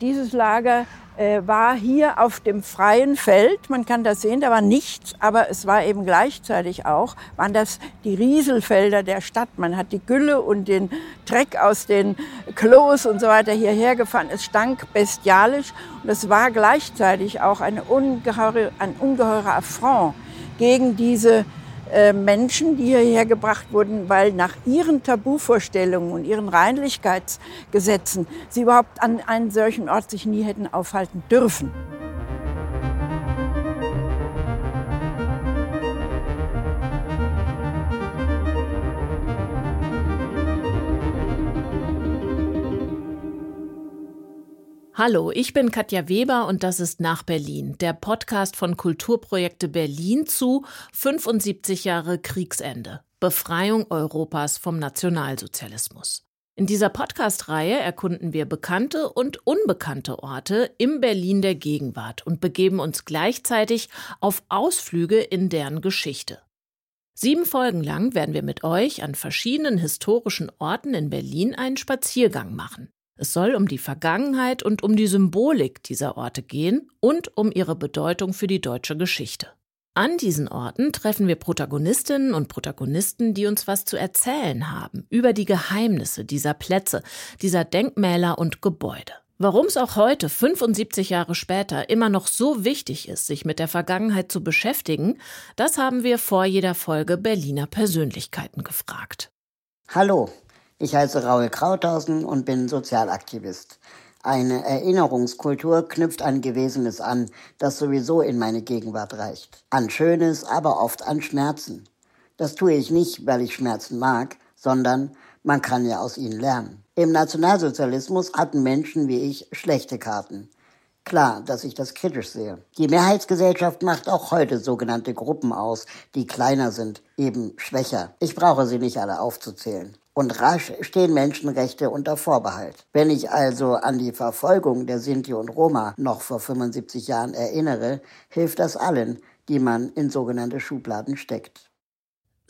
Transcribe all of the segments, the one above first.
Dieses Lager äh, war hier auf dem freien Feld. Man kann das sehen, da war nichts, aber es war eben gleichzeitig auch, waren das die Rieselfelder der Stadt. Man hat die Gülle und den Dreck aus den Klos und so weiter hierher gefahren. Es stank bestialisch und es war gleichzeitig auch eine ungeheure, ein ungeheurer Affront gegen diese Menschen, die hierher gebracht wurden, weil nach ihren Tabuvorstellungen und ihren Reinlichkeitsgesetzen sie überhaupt an einen solchen Ort sich nie hätten aufhalten dürfen. Hallo, ich bin Katja Weber und das ist Nach Berlin, der Podcast von Kulturprojekte Berlin zu 75 Jahre Kriegsende, Befreiung Europas vom Nationalsozialismus. In dieser Podcast-Reihe erkunden wir bekannte und unbekannte Orte im Berlin der Gegenwart und begeben uns gleichzeitig auf Ausflüge in deren Geschichte. Sieben Folgen lang werden wir mit euch an verschiedenen historischen Orten in Berlin einen Spaziergang machen. Es soll um die Vergangenheit und um die Symbolik dieser Orte gehen und um ihre Bedeutung für die deutsche Geschichte. An diesen Orten treffen wir Protagonistinnen und Protagonisten, die uns was zu erzählen haben über die Geheimnisse dieser Plätze, dieser Denkmäler und Gebäude. Warum es auch heute, 75 Jahre später, immer noch so wichtig ist, sich mit der Vergangenheit zu beschäftigen, das haben wir vor jeder Folge Berliner Persönlichkeiten gefragt. Hallo, ich heiße Raul Krauthausen und bin Sozialaktivist. Eine Erinnerungskultur knüpft an Gewesenes an, das sowieso in meine Gegenwart reicht. An Schönes, aber oft an Schmerzen. Das tue ich nicht, weil ich Schmerzen mag, sondern man kann ja aus ihnen lernen. Im Nationalsozialismus hatten Menschen wie ich schlechte Karten. Klar, dass ich das kritisch sehe. Die Mehrheitsgesellschaft macht auch heute sogenannte Gruppen aus, die kleiner sind, eben schwächer. Ich brauche sie nicht alle aufzuzählen und rasch stehen Menschenrechte unter Vorbehalt. Wenn ich also an die Verfolgung der Sinti und Roma noch vor 75 Jahren erinnere, hilft das allen, die man in sogenannte Schubladen steckt.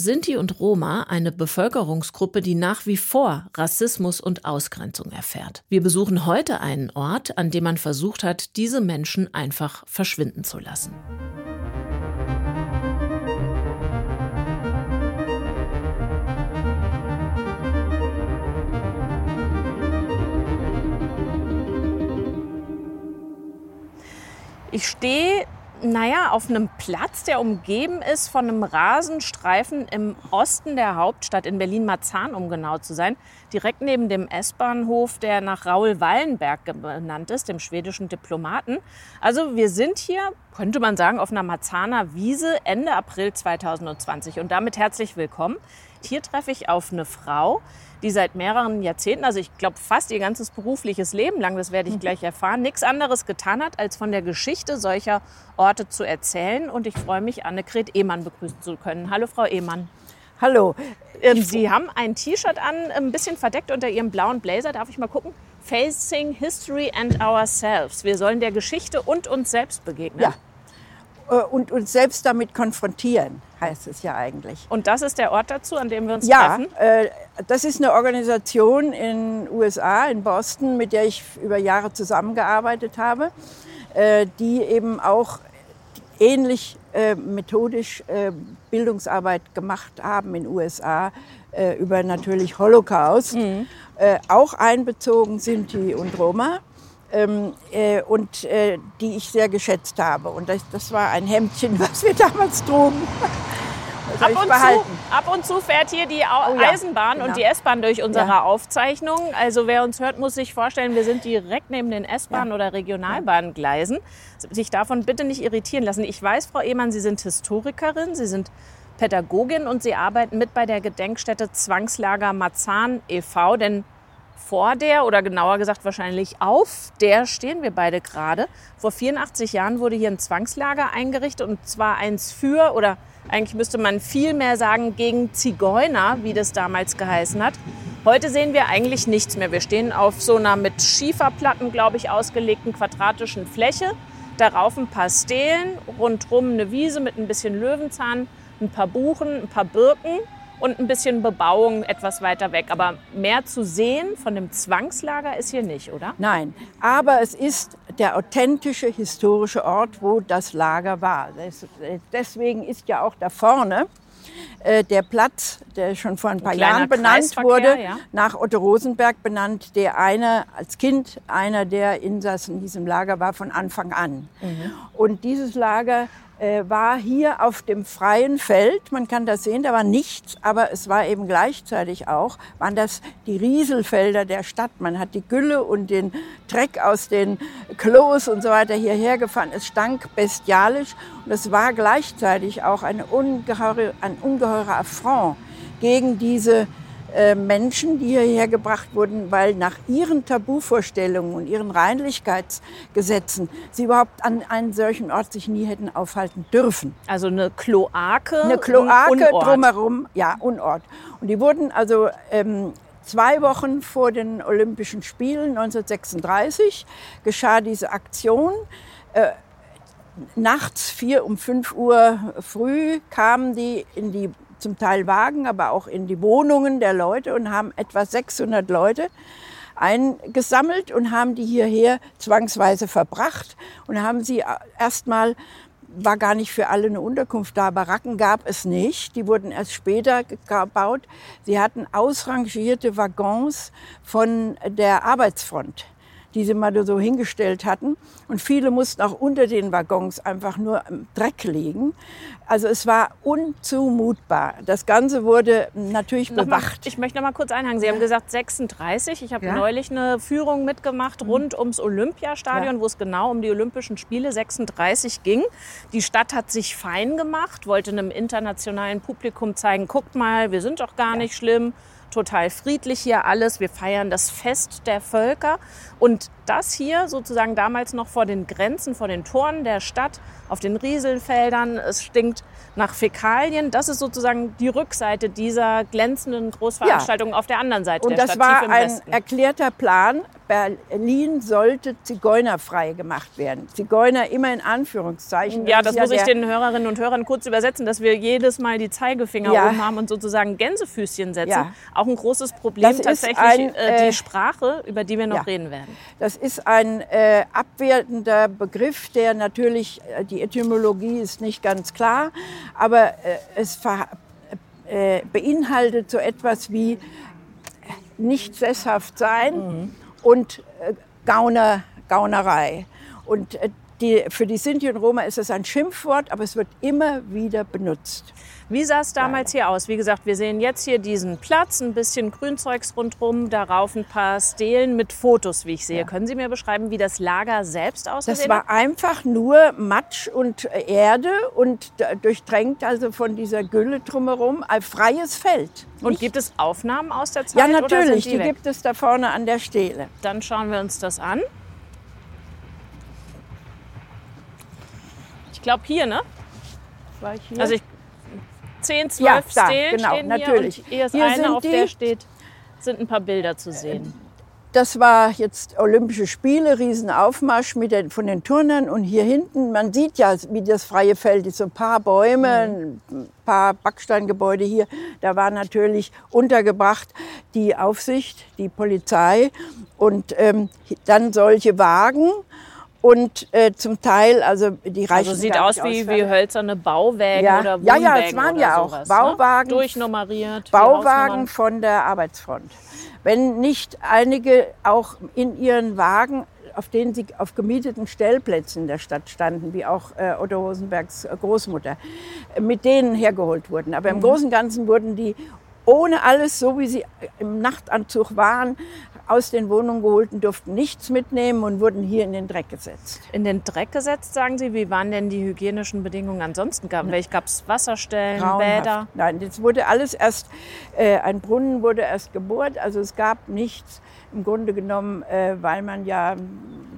Sinti und Roma eine Bevölkerungsgruppe, die nach wie vor Rassismus und Ausgrenzung erfährt. Wir besuchen heute einen Ort, an dem man versucht hat, diese Menschen einfach verschwinden zu lassen. Ich stehe, naja, auf einem Platz, der umgeben ist von einem Rasenstreifen im Osten der Hauptstadt, in Berlin-Marzahn, um genau zu sein. Direkt neben dem S-Bahnhof, der nach Raul Wallenberg benannt ist, dem schwedischen Diplomaten. Also wir sind hier, könnte man sagen, auf einer Marzahner Wiese Ende April 2020. Und damit herzlich willkommen. Hier treffe ich auf eine Frau, die seit mehreren Jahrzehnten, also ich glaube fast ihr ganzes berufliches Leben lang, das werde ich mhm. gleich erfahren, nichts anderes getan hat, als von der Geschichte solcher Orte zu erzählen. Und ich freue mich, Annegret Ehmann begrüßen zu können. Hallo, Frau Ehmann. Hallo. Ähm, Sie haben ein T-Shirt an, ein bisschen verdeckt unter Ihrem blauen Blazer. Darf ich mal gucken? Facing History and Ourselves. Wir sollen der Geschichte und uns selbst begegnen. Ja, und uns selbst damit konfrontieren, heißt es ja eigentlich. Und das ist der Ort dazu, an dem wir uns ja, treffen? Ja, äh, das ist eine Organisation in den USA, in Boston, mit der ich über Jahre zusammengearbeitet habe, äh, die eben auch ähnlich äh, methodisch äh, Bildungsarbeit gemacht haben in den USA äh, über natürlich Holocaust. Mhm. auch einbezogen sind die und Roma ähm, äh, und äh, die ich sehr geschätzt habe. Und das, das war ein Hemdchen, was wir damals trugen. Ab und, zu, ab und, zu, fährt hier die Au oh, ja. Eisenbahn genau. und die S-Bahn durch unsere ja. Aufzeichnung. Also wer uns hört, muss sich vorstellen, wir sind direkt neben den S-Bahn- ja. oder Regionalbahngleisen. Sich davon bitte nicht irritieren lassen. Ich weiß, Frau Ehmann, Sie sind Historikerin, Sie sind Pädagogin und Sie arbeiten mit bei der Gedenkstätte Zwangslager Marzahn e.V., denn vor der oder genauer gesagt wahrscheinlich auf der stehen wir beide gerade. Vor 84 Jahren wurde hier ein Zwangslager eingerichtet und zwar eins für oder eigentlich müsste man viel mehr sagen gegen Zigeuner, wie das damals geheißen hat. Heute sehen wir eigentlich nichts mehr. Wir stehen auf so einer mit Schieferplatten, glaube ich, ausgelegten quadratischen Fläche. Darauf ein paar Stelen, rundherum eine Wiese mit ein bisschen Löwenzahn, ein paar Buchen, ein paar Birken und ein bisschen Bebauung etwas weiter weg. Aber mehr zu sehen von dem Zwangslager ist hier nicht, oder? Nein, aber es ist der authentische historische Ort, wo das Lager war. Deswegen ist ja auch da vorne äh, der Platz, der schon vor ein paar ein Jahren benannt wurde, ja. nach Otto Rosenberg benannt, der einer als Kind einer der Insassen in diesem Lager war von Anfang an. Mhm. Und dieses Lager war hier auf dem freien Feld. Man kann das sehen, da war nichts, aber es war eben gleichzeitig auch, waren das die Rieselfelder der Stadt. Man hat die Gülle und den Dreck aus den Klos und so weiter hierher gefahren. Es stank bestialisch und es war gleichzeitig auch eine ungeheure, ein ungeheurer Affront gegen diese äh, Menschen, die hierher gebracht wurden, weil nach ihren Tabuvorstellungen und ihren Reinlichkeitsgesetzen sie überhaupt an einen solchen Ort sich nie hätten aufhalten dürfen. Also eine Kloake? Eine Kloake drumherum, ja, Unort. Und die wurden also ähm, zwei Wochen vor den Olympischen Spielen 1936 geschah diese Aktion. Äh, nachts vier um fünf Uhr früh kamen die in die zum Teil Wagen, aber auch in die Wohnungen der Leute und haben etwa 600 Leute eingesammelt und haben die hierher zwangsweise verbracht und haben sie erstmal war gar nicht für alle eine Unterkunft da. Baracken gab es nicht. Die wurden erst später gebaut. Sie hatten ausrangierte Waggons von der Arbeitsfront die sie mal so hingestellt hatten. Und viele mussten auch unter den Waggons einfach nur im Dreck liegen. Also es war unzumutbar. Das Ganze wurde natürlich noch bewacht. Mal, ich möchte noch mal kurz einhaken. Sie ja. haben gesagt 36. Ich habe ja. neulich eine Führung mitgemacht mhm. rund ums Olympiastadion, ja. wo es genau um die Olympischen Spiele 36 ging. Die Stadt hat sich fein gemacht, wollte einem internationalen Publikum zeigen, guckt mal, wir sind doch gar nicht schlimm total friedlich hier alles. Wir feiern das Fest der Völker. Und das hier sozusagen damals noch vor den Grenzen, vor den Toren der Stadt, auf den Rieselfeldern. Es stinkt nach Fäkalien. Das ist sozusagen die Rückseite dieser glänzenden Großveranstaltung ja. auf der anderen Seite Und der Stadt. Das war ein erklärter Plan. Berlin sollte zigeunerfrei gemacht werden. Zigeuner immer in Anführungszeichen. Ja, das, das muss ja ich den Hörerinnen und Hörern kurz übersetzen, dass wir jedes Mal die Zeigefinger ja. oben haben und sozusagen Gänsefüßchen setzen. Ja. Auch ein großes Problem das tatsächlich ein, äh, die äh, Sprache, über die wir noch reden werden. Das ist ein äh, abwertender Begriff, der natürlich, äh, die Etymologie ist nicht ganz klar, aber äh, es äh, beinhaltet so etwas wie nicht sesshaft sein mhm. Und äh, Gauner, Gaunerei. Und äh, die, für die Sinti und Roma ist es ein Schimpfwort, aber es wird immer wieder benutzt. Wie sah es damals hier aus? Wie gesagt, wir sehen jetzt hier diesen Platz, ein bisschen Grünzeugs rundherum, darauf ein paar Stelen mit Fotos, wie ich sehe. Ja. Können Sie mir beschreiben, wie das Lager selbst aussah? Das war einfach nur Matsch und Erde und durchtränkt also von dieser Gülle drumherum, ein freies Feld. Und Nicht? gibt es Aufnahmen aus der Zeit? Ja, natürlich, die, die gibt es da vorne an der Stele. Dann schauen wir uns das an. Ich glaube hier, ne? War ich hier? Also ich 10, 12 ja, da, Stelen genau, stehen natürlich. hier und hier ist hier eine, auf der steht, sind ein paar Bilder zu sehen. Das war jetzt Olympische Spiele, Riesenaufmarsch mit den, von den Turnern und hier hinten, man sieht ja, wie das freie Feld ist, so ein paar Bäume, mhm. ein paar Backsteingebäude hier. Da war natürlich untergebracht die Aufsicht, die Polizei und ähm, dann solche Wagen und äh, zum Teil, also die reichen Also sieht aus wie, wie hölzerne Bauwägen ja. oder Wohnwägen Ja, ja, es waren ja auch sowas, ne? Bauwagen. Ne? Durchnummeriert. Bauwagen von der Arbeitsfront. Wenn nicht einige auch in ihren Wagen, auf denen sie auf gemieteten Stellplätzen der Stadt standen, wie auch äh, Otto Rosenbergs Großmutter, mit denen hergeholt wurden. Aber im mhm. Großen und Ganzen wurden die ohne alles, so wie sie im Nachtanzug waren, aus den Wohnungen geholten, durften nichts mitnehmen und wurden hier in den Dreck gesetzt. In den Dreck gesetzt, sagen Sie? Wie waren denn die hygienischen Bedingungen ansonsten? Gab, es Wasserstellen, Grauenhaft. Bäder? Nein, jetzt wurde alles erst, äh, ein Brunnen wurde erst gebohrt, also es gab nichts im Grunde genommen, äh, weil man ja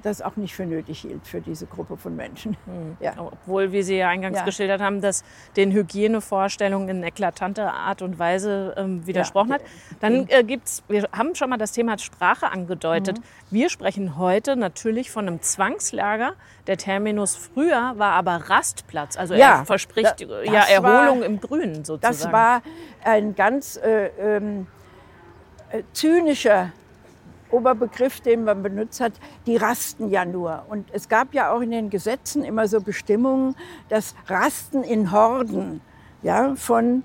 das auch nicht für nötig hielt für diese Gruppe von Menschen. Mhm. Ja. Obwohl, wie Sie ja eingangs ja. geschildert haben, dass den Hygienevorstellungen in eklatanter Art und Weise ähm, widersprochen ja. hat. Dann äh, gibt's, wir haben schon mal das Thema Sprache angedeutet. Mhm. Wir sprechen heute natürlich von einem Zwangslager. Der Terminus früher war aber Rastplatz. Also er verspricht da, ja Erholung war, im Grünen sozusagen. Das war ein ganz äh, ähm, äh, zynischer Oberbegriff, den man benutzt hat, die rasten ja nur. Und es gab ja auch in den Gesetzen immer so Bestimmungen, dass Rasten in Horden ja, von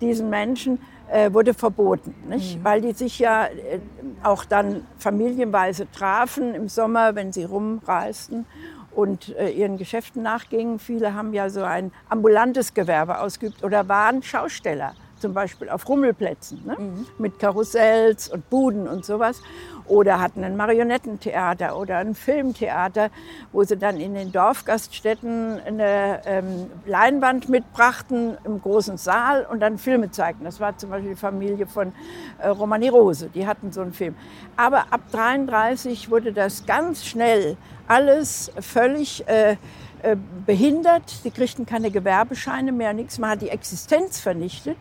diesen Menschen äh, wurde verboten, nicht? Mhm. weil die sich ja äh, auch dann familienweise trafen im Sommer, wenn sie rumreisten und äh, ihren Geschäften nachgingen. Viele haben ja so ein ambulantes Gewerbe ausgeübt oder waren Schausteller zum Beispiel auf Rummelplätzen ne? mhm. mit Karussells und Buden und sowas. Oder hatten ein Marionettentheater oder ein Filmtheater, wo sie dann in den Dorfgaststätten eine ähm, Leinwand mitbrachten im großen Saal und dann Filme zeigten. Das war zum Beispiel die Familie von äh, Romani Rose, die hatten so einen Film. Aber ab 33 wurde das ganz schnell alles völlig äh, äh, behindert. Sie kriegten keine Gewerbescheine mehr, nichts. Man hat die Existenz vernichtet.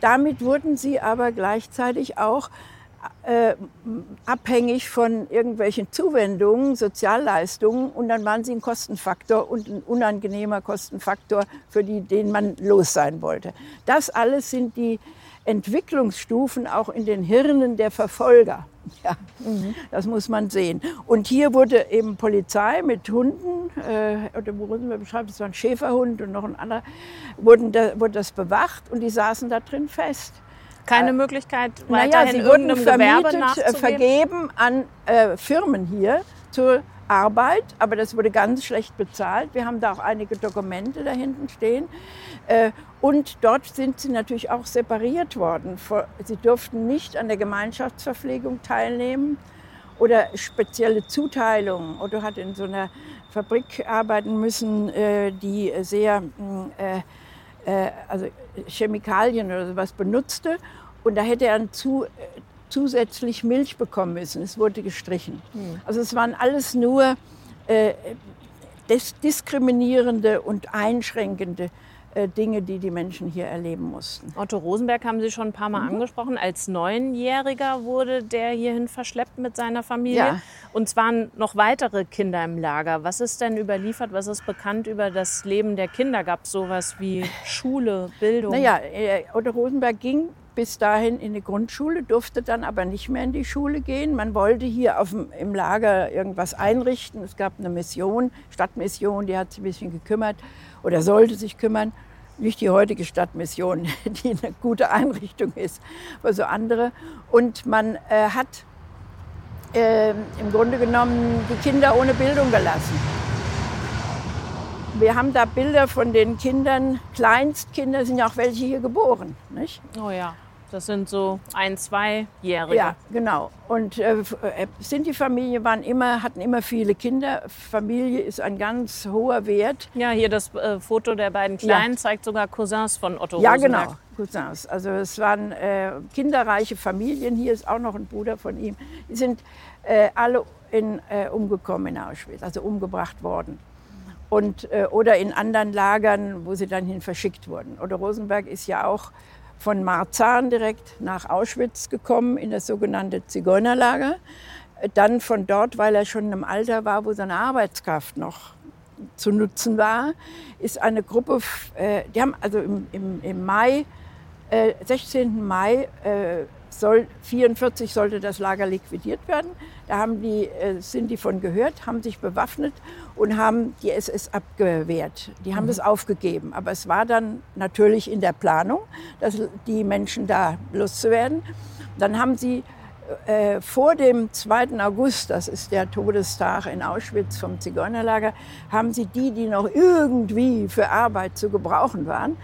Damit wurden sie aber gleichzeitig auch äh, abhängig von irgendwelchen Zuwendungen, Sozialleistungen und dann waren sie ein Kostenfaktor und ein unangenehmer Kostenfaktor, für die, den man los sein wollte. Das alles sind die Entwicklungsstufen auch in den Hirnen der Verfolger. Ja, mhm. das muss man sehen. Und hier wurde eben Polizei mit Hunden, äh, oder wo wir beschreiben, das war ein Schäferhund und noch ein anderer, wurden da, wurde das bewacht und die saßen da drin fest. Keine äh, Möglichkeit, weiterhin naja, sie irgendeinem Gewerbe äh, nachzugehen? vergeben an äh, Firmen hier zur Arbeit, aber das wurde ganz schlecht bezahlt. Wir haben da auch einige Dokumente da hinten stehen. Äh, und dort sind sie natürlich auch separiert worden. Sie durften nicht an der Gemeinschaftsverpflegung teilnehmen oder spezielle Zuteilungen. Otto hat in so einer Fabrik arbeiten müssen, äh, die sehr äh, also Chemikalien oder sowas benutzte. Und da hätte er zu, zusätzlich Milch bekommen müssen. Es wurde gestrichen. Hm. Also es waren alles nur äh, diskriminierende und einschränkende äh, Dinge, die die Menschen hier erleben mussten. Otto Rosenberg haben Sie schon ein paar Mal mhm. angesprochen. Als Neunjähriger wurde der hierhin verschleppt mit seiner Familie. Ja. Und zwar noch weitere Kinder im Lager. Was ist denn überliefert? Was ist bekannt über das Leben der Kinder? Gab es sowas wie Schule, Bildung? Naja, äh, Otto Rosenberg ging bis dahin in die Grundschule, durfte dann aber nicht mehr in die Schule gehen. Man wollte hier auf dem, im Lager irgendwas einrichten. Es gab eine Mission, Stadtmission, die hat sich ein bisschen gekümmert oder sollte sich kümmern. Nicht die heutige Stadtmission, die eine gute Einrichtung ist, aber so andere. Und man äh, hat äh, im Grunde genommen die Kinder ohne Bildung gelassen. Wir haben da Bilder von den Kindern, Kleinstkinder sind ja auch welche hier geboren. Nicht? Oh ja. Das sind so ein, zweijährige. Ja, genau. Und äh, äh, Sinti-Familie waren immer, hatten immer viele Kinder. Familie ist ein ganz hoher Wert. Ja, hier das äh, Foto der beiden Kleinen ja. zeigt sogar Cousins von Otto Ja, Rosenberg. genau. Cousins. Also es waren äh, kinderreiche Familien. Hier ist auch noch ein Bruder von ihm. Die sind äh, alle in, äh, umgekommen in Auschwitz, also umgebracht worden. Und, oder in anderen Lagern, wo sie dann hin verschickt wurden. Otto Rosenberg ist ja auch von Marzahn direkt nach Auschwitz gekommen, in das sogenannte Zigeunerlager. Dann von dort, weil er schon im Alter war, wo seine Arbeitskraft noch zu nutzen war, ist eine Gruppe, äh, die haben also im, im, im Mai, äh, 16. Mai äh, soll, 44 sollte das Lager liquidiert werden. Da haben die, äh, sind die von gehört, haben sich bewaffnet und haben die SS abgewehrt. Die haben mhm. das aufgegeben. Aber es war dann natürlich in der Planung, dass die Menschen da loszuwerden. Dann haben sie äh, vor dem 2. August, das ist der Todestag in Auschwitz vom Zigeunerlager, haben sie die, die noch irgendwie für Arbeit zu gebrauchen waren,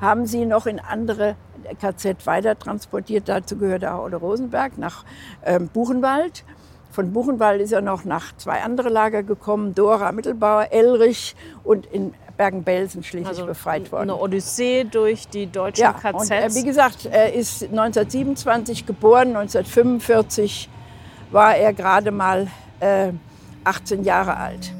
haben sie noch in andere KZ weiter transportiert. Dazu gehörte auch Otto Rosenberg nach ähm, Buchenwald. Von Buchenwald ist er noch nach zwei andere Lager gekommen, Dora, Mittelbauer, Elrich und in Bergen-Belsen schließlich also befreit worden. Eine Odyssee durch die deutschen ja, KZs. Und, äh, wie gesagt, er ist 1927 geboren, 1945 war er gerade mal äh, 18 Jahre alt.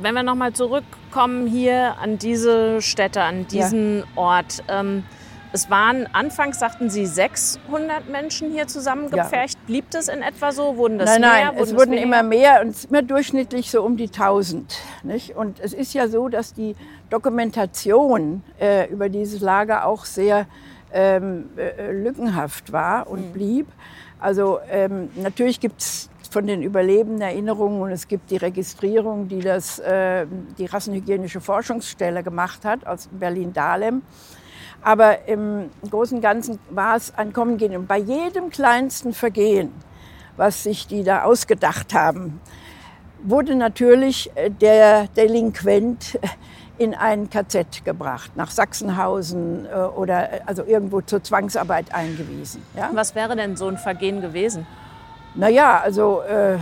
Wenn wir nochmal zurückkommen hier an diese Stätte, an diesen ja. Ort. Ähm, es waren anfangs, sagten Sie, 600 Menschen hier zusammengepfercht. Ja. Blieb das in etwa so? Wurden das nein, mehr? Nein, es wurden immer mehr und immer durchschnittlich so um die 1000. Nicht? Und es ist ja so, dass die Dokumentation äh, über dieses Lager auch sehr ähm, äh, lückenhaft war und mhm. blieb. Also ähm, natürlich gibt es von den Überlebenden Erinnerungen und es gibt die Registrierung, die das, äh, die Rassenhygienische Forschungsstelle gemacht hat aus Berlin-Dahlem. Aber im Großen und Ganzen war es ein Kommen gehen. Und bei jedem kleinsten Vergehen, was sich die da ausgedacht haben, wurde natürlich äh, der Delinquent in ein KZ gebracht, nach Sachsenhausen äh, oder äh, also irgendwo zur Zwangsarbeit eingewiesen. Ja? Was wäre denn so ein Vergehen gewesen? Naja, also äh, äh,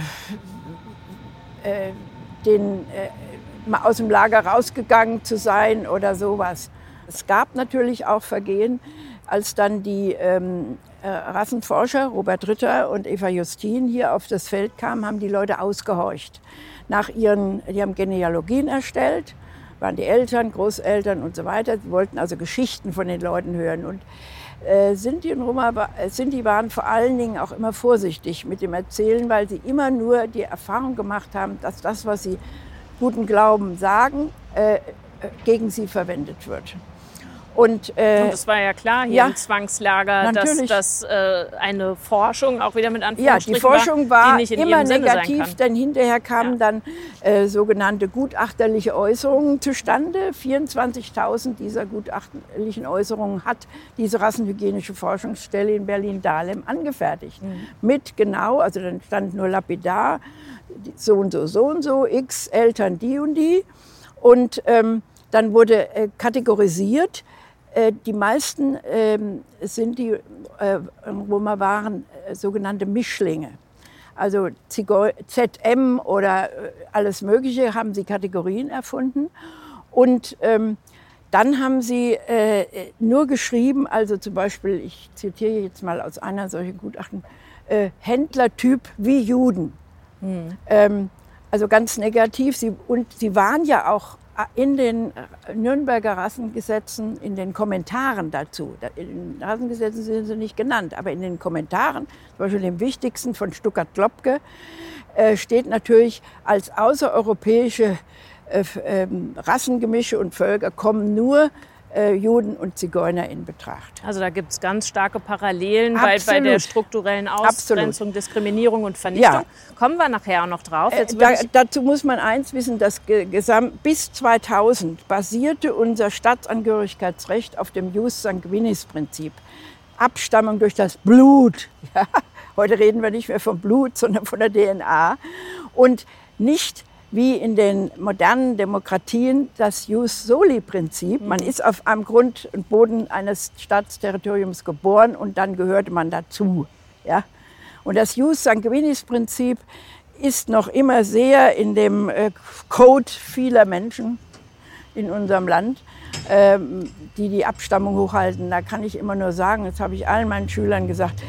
den, äh, aus dem Lager rausgegangen zu sein oder sowas. Es gab natürlich auch Vergehen, als dann die ähm, äh, Rassenforscher Robert Ritter und Eva Justin hier auf das Feld kamen, haben die Leute ausgehorcht. Nach ihren, die haben Genealogien erstellt, waren die Eltern, Großeltern und so weiter. Sie wollten also Geschichten von den Leuten hören. Und Sinti und Roma, äh, Sinti waren vor allen Dingen auch immer vorsichtig mit dem Erzählen, weil sie immer nur die Erfahrung gemacht haben, dass das, was sie guten Glauben sagen, äh, gegen sie verwendet wird. Und, äh, und das war ja klar hier ja, im Zwangslager, dass das äh, eine Forschung auch wieder mit Anführungsstrichen Ja, die Forschung war, war immer negativ, denn hinterher kamen ja. dann äh, sogenannte gutachterliche Äußerungen zustande. 24.000 dieser gutachterlichen Äußerungen hat diese Rassenhygienische Forschungsstelle in Berlin-Dahlem angefertigt. Mhm. Mit genau, also dann stand nur lapidar, so und so, so und so, x Eltern die und die. Und ähm, dann wurde äh, kategorisiert, die meisten ähm, sind die äh, Roma waren äh, sogenannte Mischlinge. Also ZM oder alles Mögliche haben sie Kategorien erfunden. Und ähm, dann haben sie äh, nur geschrieben, also zum Beispiel, ich zitiere jetzt mal aus einer solchen Gutachten, äh, Händlertyp wie Juden. Hm. Ähm, also ganz negativ. Sie, und sie waren ja auch in den Nürnberger Rassengesetzen, in den Kommentaren dazu, in den Rassengesetzen sind sie nicht genannt, aber in den Kommentaren, zum Beispiel dem wichtigsten von Stuttgart-Klopke, äh, steht natürlich als außereuropäische äh, ähm, Rassengemische und Völker kommen nur äh, Juden und Zigeuner in Betracht. Also da gibt es ganz starke Parallelen bei, bei, der strukturellen Ausgrenzung, Absolut. Diskriminierung und Vernichtung. Ja. Kommen wir nachher auch noch drauf. Äh, da, dazu muss man eins wissen, dass bis 2000 basierte unser Staatsangehörigkeitsrecht auf dem Jus sanguinis Prinzip. Abstammung durch das Blut. Ja, heute reden wir nicht mehr vom Blut, sondern von der DNA. Und nicht wie in den modernen Demokratien das Jus Soli-Prinzip. Man ist auf einem Grund und Boden eines Staatsterritoriums geboren und dann gehörte man dazu. Ja? Und das Jus Sanguinis-Prinzip ist noch immer sehr in dem äh, Code vieler Menschen in unserem Land, ähm, die die Abstammung hochhalten. Da kann ich immer nur sagen, das habe ich allen meinen Schülern gesagt,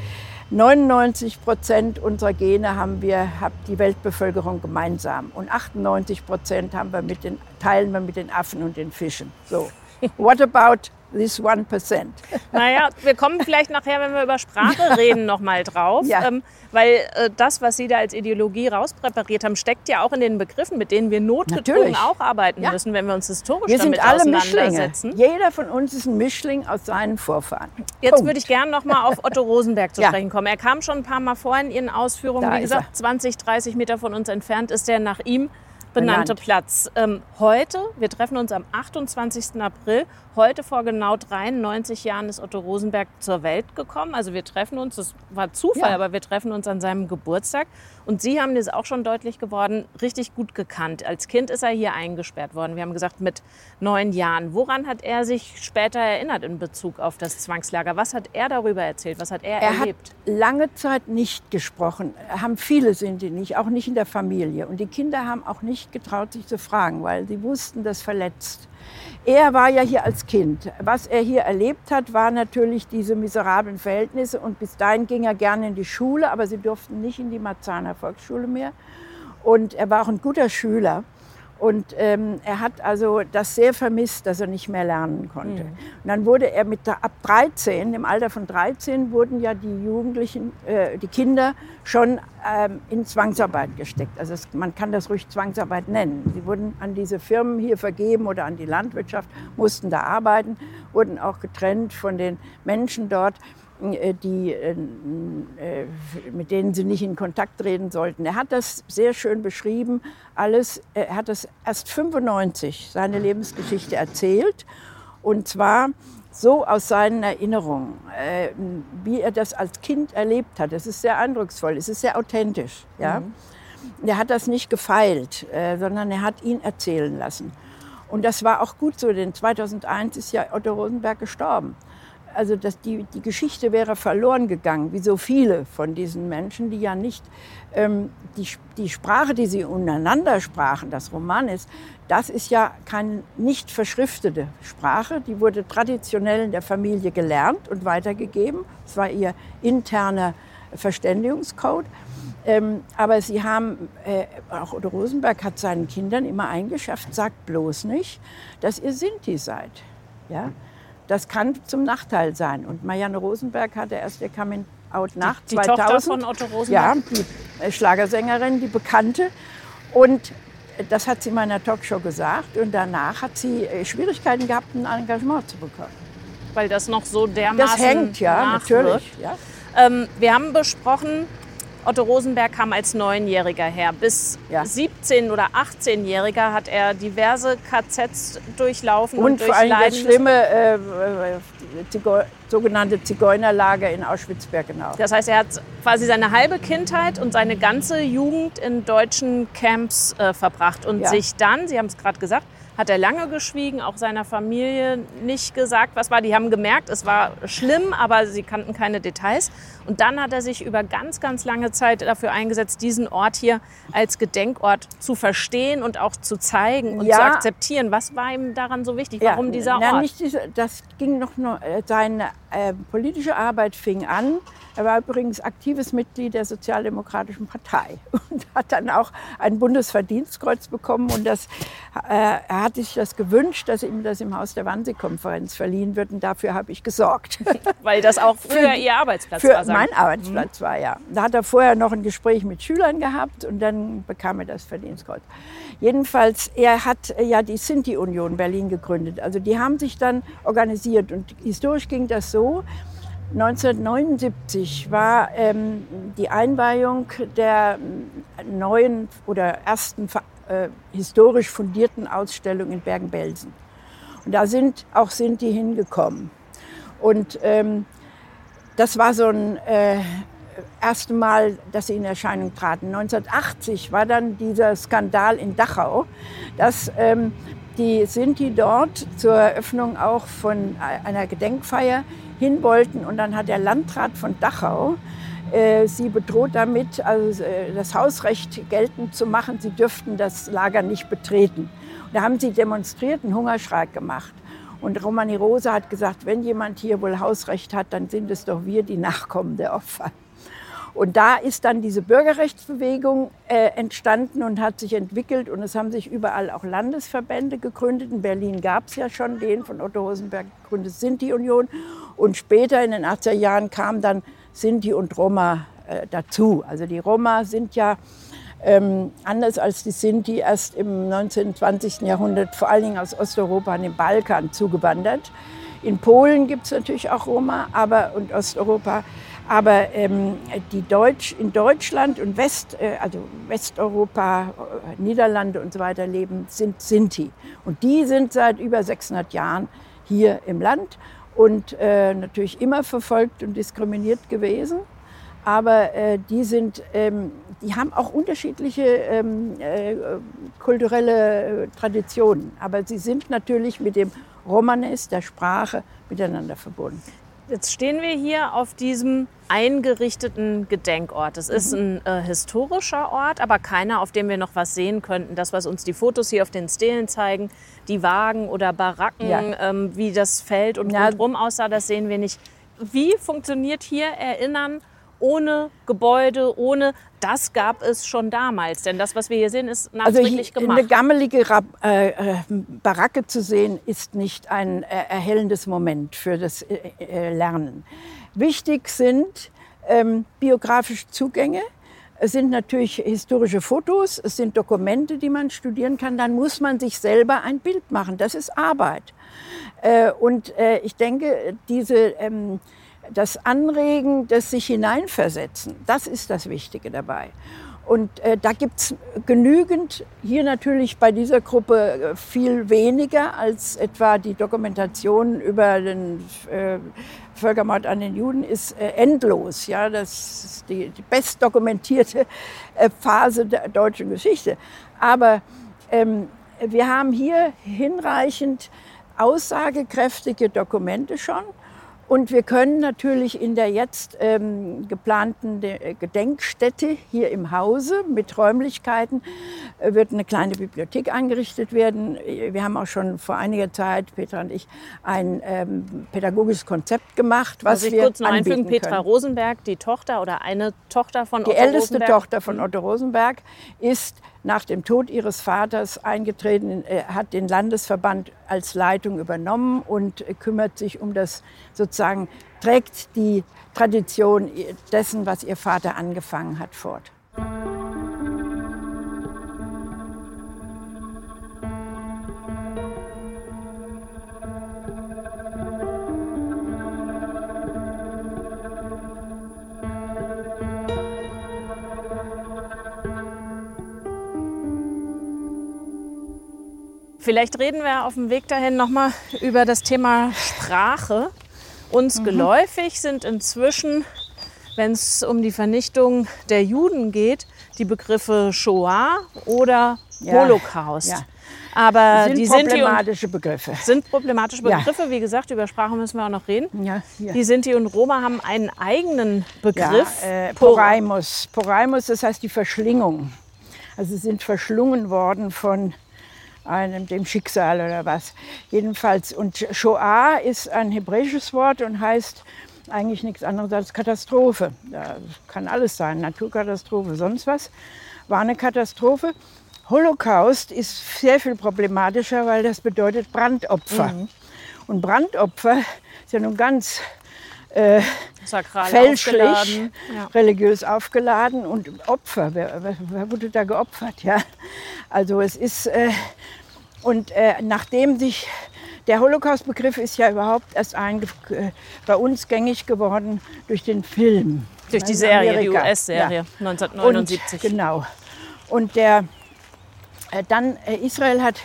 99 Prozent unserer Gene haben wir, hat die Weltbevölkerung gemeinsam. Und 98 Prozent haben wir mit den, teilen wir mit den Affen und den Fischen. So. What about this one percent? Naja, wir kommen vielleicht nachher, wenn wir über Sprache reden, nochmal drauf. Ja. Ähm, weil äh, das, was Sie da als Ideologie rauspräpariert haben, steckt ja auch in den Begriffen, mit denen wir notgedrungen auch arbeiten ja. müssen, wenn wir uns historisch wir damit sind alle auseinandersetzen. Mischlinge. Jeder von uns ist ein Mischling aus seinen Vorfahren. Jetzt Punkt. würde ich gerne nochmal auf Otto Rosenberg zu sprechen kommen. Er kam schon ein paar Mal vor in Ihren Ausführungen. Da Wie gesagt, 20, 30 Meter von uns entfernt ist er nach ihm benannte Platz. Ähm, heute, wir treffen uns am 28. April, heute vor genau 93 Jahren ist Otto Rosenberg zur Welt gekommen. Also wir treffen uns, das war Zufall, ja. aber wir treffen uns an seinem Geburtstag. Und Sie haben das auch schon deutlich geworden, richtig gut gekannt. Als Kind ist er hier eingesperrt worden. Wir haben gesagt, mit neun Jahren. Woran hat er sich später erinnert in Bezug auf das Zwangslager? Was hat er darüber erzählt? Was hat er, er erlebt? Er hat lange Zeit nicht gesprochen. Haben viele sind die nicht, auch nicht in der Familie. Und die Kinder haben auch nicht getraut, sich zu fragen, weil sie wussten, das verletzt. Er war ja hier als Kind. Was er hier erlebt hat, war natürlich diese miserablen Verhältnisse. Und bis dahin ging er gerne in die Schule, aber sie durften nicht in die Marzahner Volksschule mehr. Und er war auch ein guter Schüler. Und ähm, er hat also das sehr vermisst, dass er nicht mehr lernen konnte. Mhm. Und dann wurde er mit ab 13, im Alter von 13, wurden ja die Jugendlichen, äh, die Kinder schon ähm, in Zwangsarbeit gesteckt. Also es, man kann das ruhig Zwangsarbeit nennen. Sie wurden an diese Firmen hier vergeben oder an die Landwirtschaft, mussten da arbeiten, wurden auch getrennt von den Menschen dort. Äh, die, äh, äh, mit denen sie nicht in Kontakt treten sollten. Er hat das sehr schön beschrieben, alles. Er hat das erst 95 seine Lebensgeschichte erzählt und zwar so aus seinen Erinnerungen, wie er das als Kind erlebt hat. Es ist sehr eindrucksvoll, es ist sehr authentisch. Ja? Mhm. Er hat das nicht gefeilt, sondern er hat ihn erzählen lassen. Und das war auch gut so, denn 2001 ist ja Otto Rosenberg gestorben also dass die, die Geschichte wäre verloren gegangen, wie so viele von diesen Menschen, die ja nicht ähm, die, die Sprache, die sie untereinander sprachen, das Roman ist, das ist ja keine nicht verschriftete Sprache. Die wurde traditionell in der Familie gelernt und weitergegeben. Es war ihr interner Verständigungscode. Ähm, aber sie haben, äh, auch Otto Rosenberg hat seinen Kindern immer eingeschafft, sagt bloß nicht, dass ihr Sinti seid. Ja? Das kann zum Nachteil sein. Und Marianne Rosenberg hatte erst ihr Coming Out nach die, die 2000. Tochter von Otto Rosenberg? Ja, die äh, Schlagersängerin, die Bekannte. Und das hat sie in meiner Talkshow gesagt. Und danach hat sie äh, Schwierigkeiten gehabt, ein Engagement zu bekommen. Weil das noch so dermaßen Das hängt, ja, natürlich. Ja. Ähm, wir haben besprochen, Otto Rosenberg kam als Neunjähriger her. Bis ja. 17- oder 18-Jähriger hat er diverse KZs durchlaufen. Und, und vor allem das schlimme äh, äh sogenannte Zigeunerlager in Auschwitz-Birkenau. Das heißt, er hat quasi seine halbe Kindheit und seine ganze Jugend in deutschen Camps äh, verbracht und ja. sich dann, Sie haben es gerade gesagt, hat er lange geschwiegen, auch seiner Familie nicht gesagt, was war. Die haben gemerkt, es war schlimm, aber sie kannten keine Details. Und dann hat er sich über ganz, ganz lange Zeit dafür eingesetzt, diesen Ort hier als Gedenkort zu verstehen und auch zu zeigen und ja. zu akzeptieren. Was war ihm daran so wichtig? Warum ja, dieser Ort? Ja, nicht diese, das ging noch nur, äh, seine äh, politische Arbeit fing an er war übrigens aktives Mitglied der Sozialdemokratischen Partei und hat dann auch ein Bundesverdienstkreuz bekommen. Und das, äh, er hat sich das gewünscht, dass ihm das im Haus der Wannsee-Konferenz verliehen wird. Und dafür habe ich gesorgt. Weil das auch früher Ihr Arbeitsplatz für war? Für mein Arbeitsplatz mhm. war, ja. Da hat er vorher noch ein Gespräch mit Schülern gehabt und dann bekam er das Verdienstkreuz. Jedenfalls, er hat ja die Sinti-Union Berlin gegründet. Also die haben sich dann organisiert. Und historisch ging das so, 1979 war ähm, die Einweihung der neuen oder ersten äh, historisch fundierten Ausstellung in Bergen-Belsen. Und da sind auch Sinti hingekommen. Und ähm, das war so ein äh, erste Mal, dass sie in Erscheinung traten. 1980 war dann dieser Skandal in Dachau, dass ähm, die Sinti dort zur Eröffnung auch von einer Gedenkfeier hin wollten. Und dann hat der Landrat von Dachau äh, sie bedroht damit, also äh, das Hausrecht geltend zu machen. Sie dürften das Lager nicht betreten. Und da haben sie demonstriert, einen Hungerstreik gemacht. Und Romani Rosa hat gesagt, wenn jemand hier wohl Hausrecht hat, dann sind es doch wir, die Nachkommen der Opfer. Und da ist dann diese Bürgerrechtsbewegung äh, entstanden und hat sich entwickelt. Und es haben sich überall auch Landesverbände gegründet. In Berlin gab es ja schon den von Otto Rosenberg gegründet Sinti-Union. Und später in den 80er Jahren kam dann Sinti und Roma äh, dazu. Also die Roma sind ja ähm, anders als die Sinti erst im 19. und 20. Jahrhundert vor allen Dingen aus Osteuropa an den Balkan zugewandert. In Polen gibt es natürlich auch Roma aber, und Osteuropa, Aber ähm, die Deutsch, in Deutschland und West, äh, also Westeuropa, äh, Niederlande und so weiter leben, sind Sinti. Und die sind seit über 600 Jahren hier im Land und äh, natürlich immer verfolgt und diskriminiert gewesen. Aber äh, die, sind, ähm, die haben auch unterschiedliche ähm, äh, kulturelle äh, Traditionen. Aber sie sind natürlich mit dem Romanes, der Sprache, miteinander verbunden. Jetzt stehen wir hier auf diesem eingerichteten Gedenkort. Es ist ein äh, historischer Ort, aber keiner, auf dem wir noch was sehen könnten. Das, was uns die Fotos hier auf den Stelen zeigen, die Wagen oder Baracken, ja. ähm, wie das Feld und ja. rundherum aussah, das sehen wir nicht. Wie funktioniert hier Erinnern ohne Gebäude, ohne das gab es schon damals. Denn das, was wir hier sehen, ist also nachträglich also gemacht. Eine gammelige äh, äh, Baracke zu sehen, ist nicht ein äh, erhellendes Moment für das äh, äh Lernen. Wichtig sind ähm, biografische Zugänge. Es sind natürlich historische Fotos, es sind Dokumente, die man studieren kann. Dann muss man sich selber ein Bild machen. Das ist Arbeit. Äh, und ich denke, diese ähm, das Anregen, das sich hineinversetzen, das ist das Wichtige dabei. Und äh, da gibt's genügend, hier natürlich bei dieser Gruppe äh, viel weniger als etwa die Dokumentation über den äh, Völkermord an den Juden ist äh, endlos. Ja, das ist die, die bestdokumentierte äh, Phase der deutschen Geschichte. Aber ähm, wir haben hier hinreichend aussagekräftige Dokumente schon. Und wir können natürlich in der jetzt ähm, geplanten äh, Gedenkstätte hier im Hause mit Räumlichkeiten äh, wird eine kleine Bibliothek eingerichtet werden. Wir haben auch schon vor einiger Zeit, Petra und ich, ein ähm, pädagogisches Konzept gemacht, was also ich wir kurz noch einfügen, Petra können. Rosenberg, die Tochter oder eine Tochter von die Otto Rosenberg. Die älteste Tochter von Otto Rosenberg ist nach dem Tod ihres Vaters eingetreten, äh, hat den Landesverband als Leitung übernommen und kümmert sich um das sozusagen, trägt die Tradition dessen, was ihr Vater angefangen hat, fort. Vielleicht reden wir auf dem Weg dahin nochmal über das Thema Sprache. Uns mhm. geläufig sind inzwischen, wenn es um die Vernichtung der Juden geht, die Begriffe Shoah oder ja. Holocaust. Ja. Aber sind die problematische Begriffe. Sind problematische Begriffe. Ja. Wie gesagt, über Sprache müssen wir auch noch reden. Ja, ja. Die Sinti und Roma haben einen eigenen Begriff. Ja, äh, Poraimus. Poraimus, das heißt die Verschlingung. Also sie sind verschlungen worden von einem dem Schicksal oder was. Jedenfalls, und Shoah ist ein hebräisches Wort und heißt eigentlich nichts anderes als Katastrophe. Da kann alles sein, Naturkatastrophe, sonst was. War eine Katastrophe. Holocaust ist sehr viel problematischer, weil das bedeutet Brandopfer. Mhm. Und Brandopfer ist ja nun ganz äh, fälschlich, aufgeladen. Ja. religiös aufgeladen und Opfer. Wer, wer, wurde da geopfert? Ja? Also es ist äh, und äh, nachdem sich der Holocaust-Begriff ist ja überhaupt erst ein, äh, bei uns gängig geworden durch den Film. Durch die Serie, Amerika. die US-Serie ja. 1979. Und, genau. Und der, äh, dann äh, Israel hat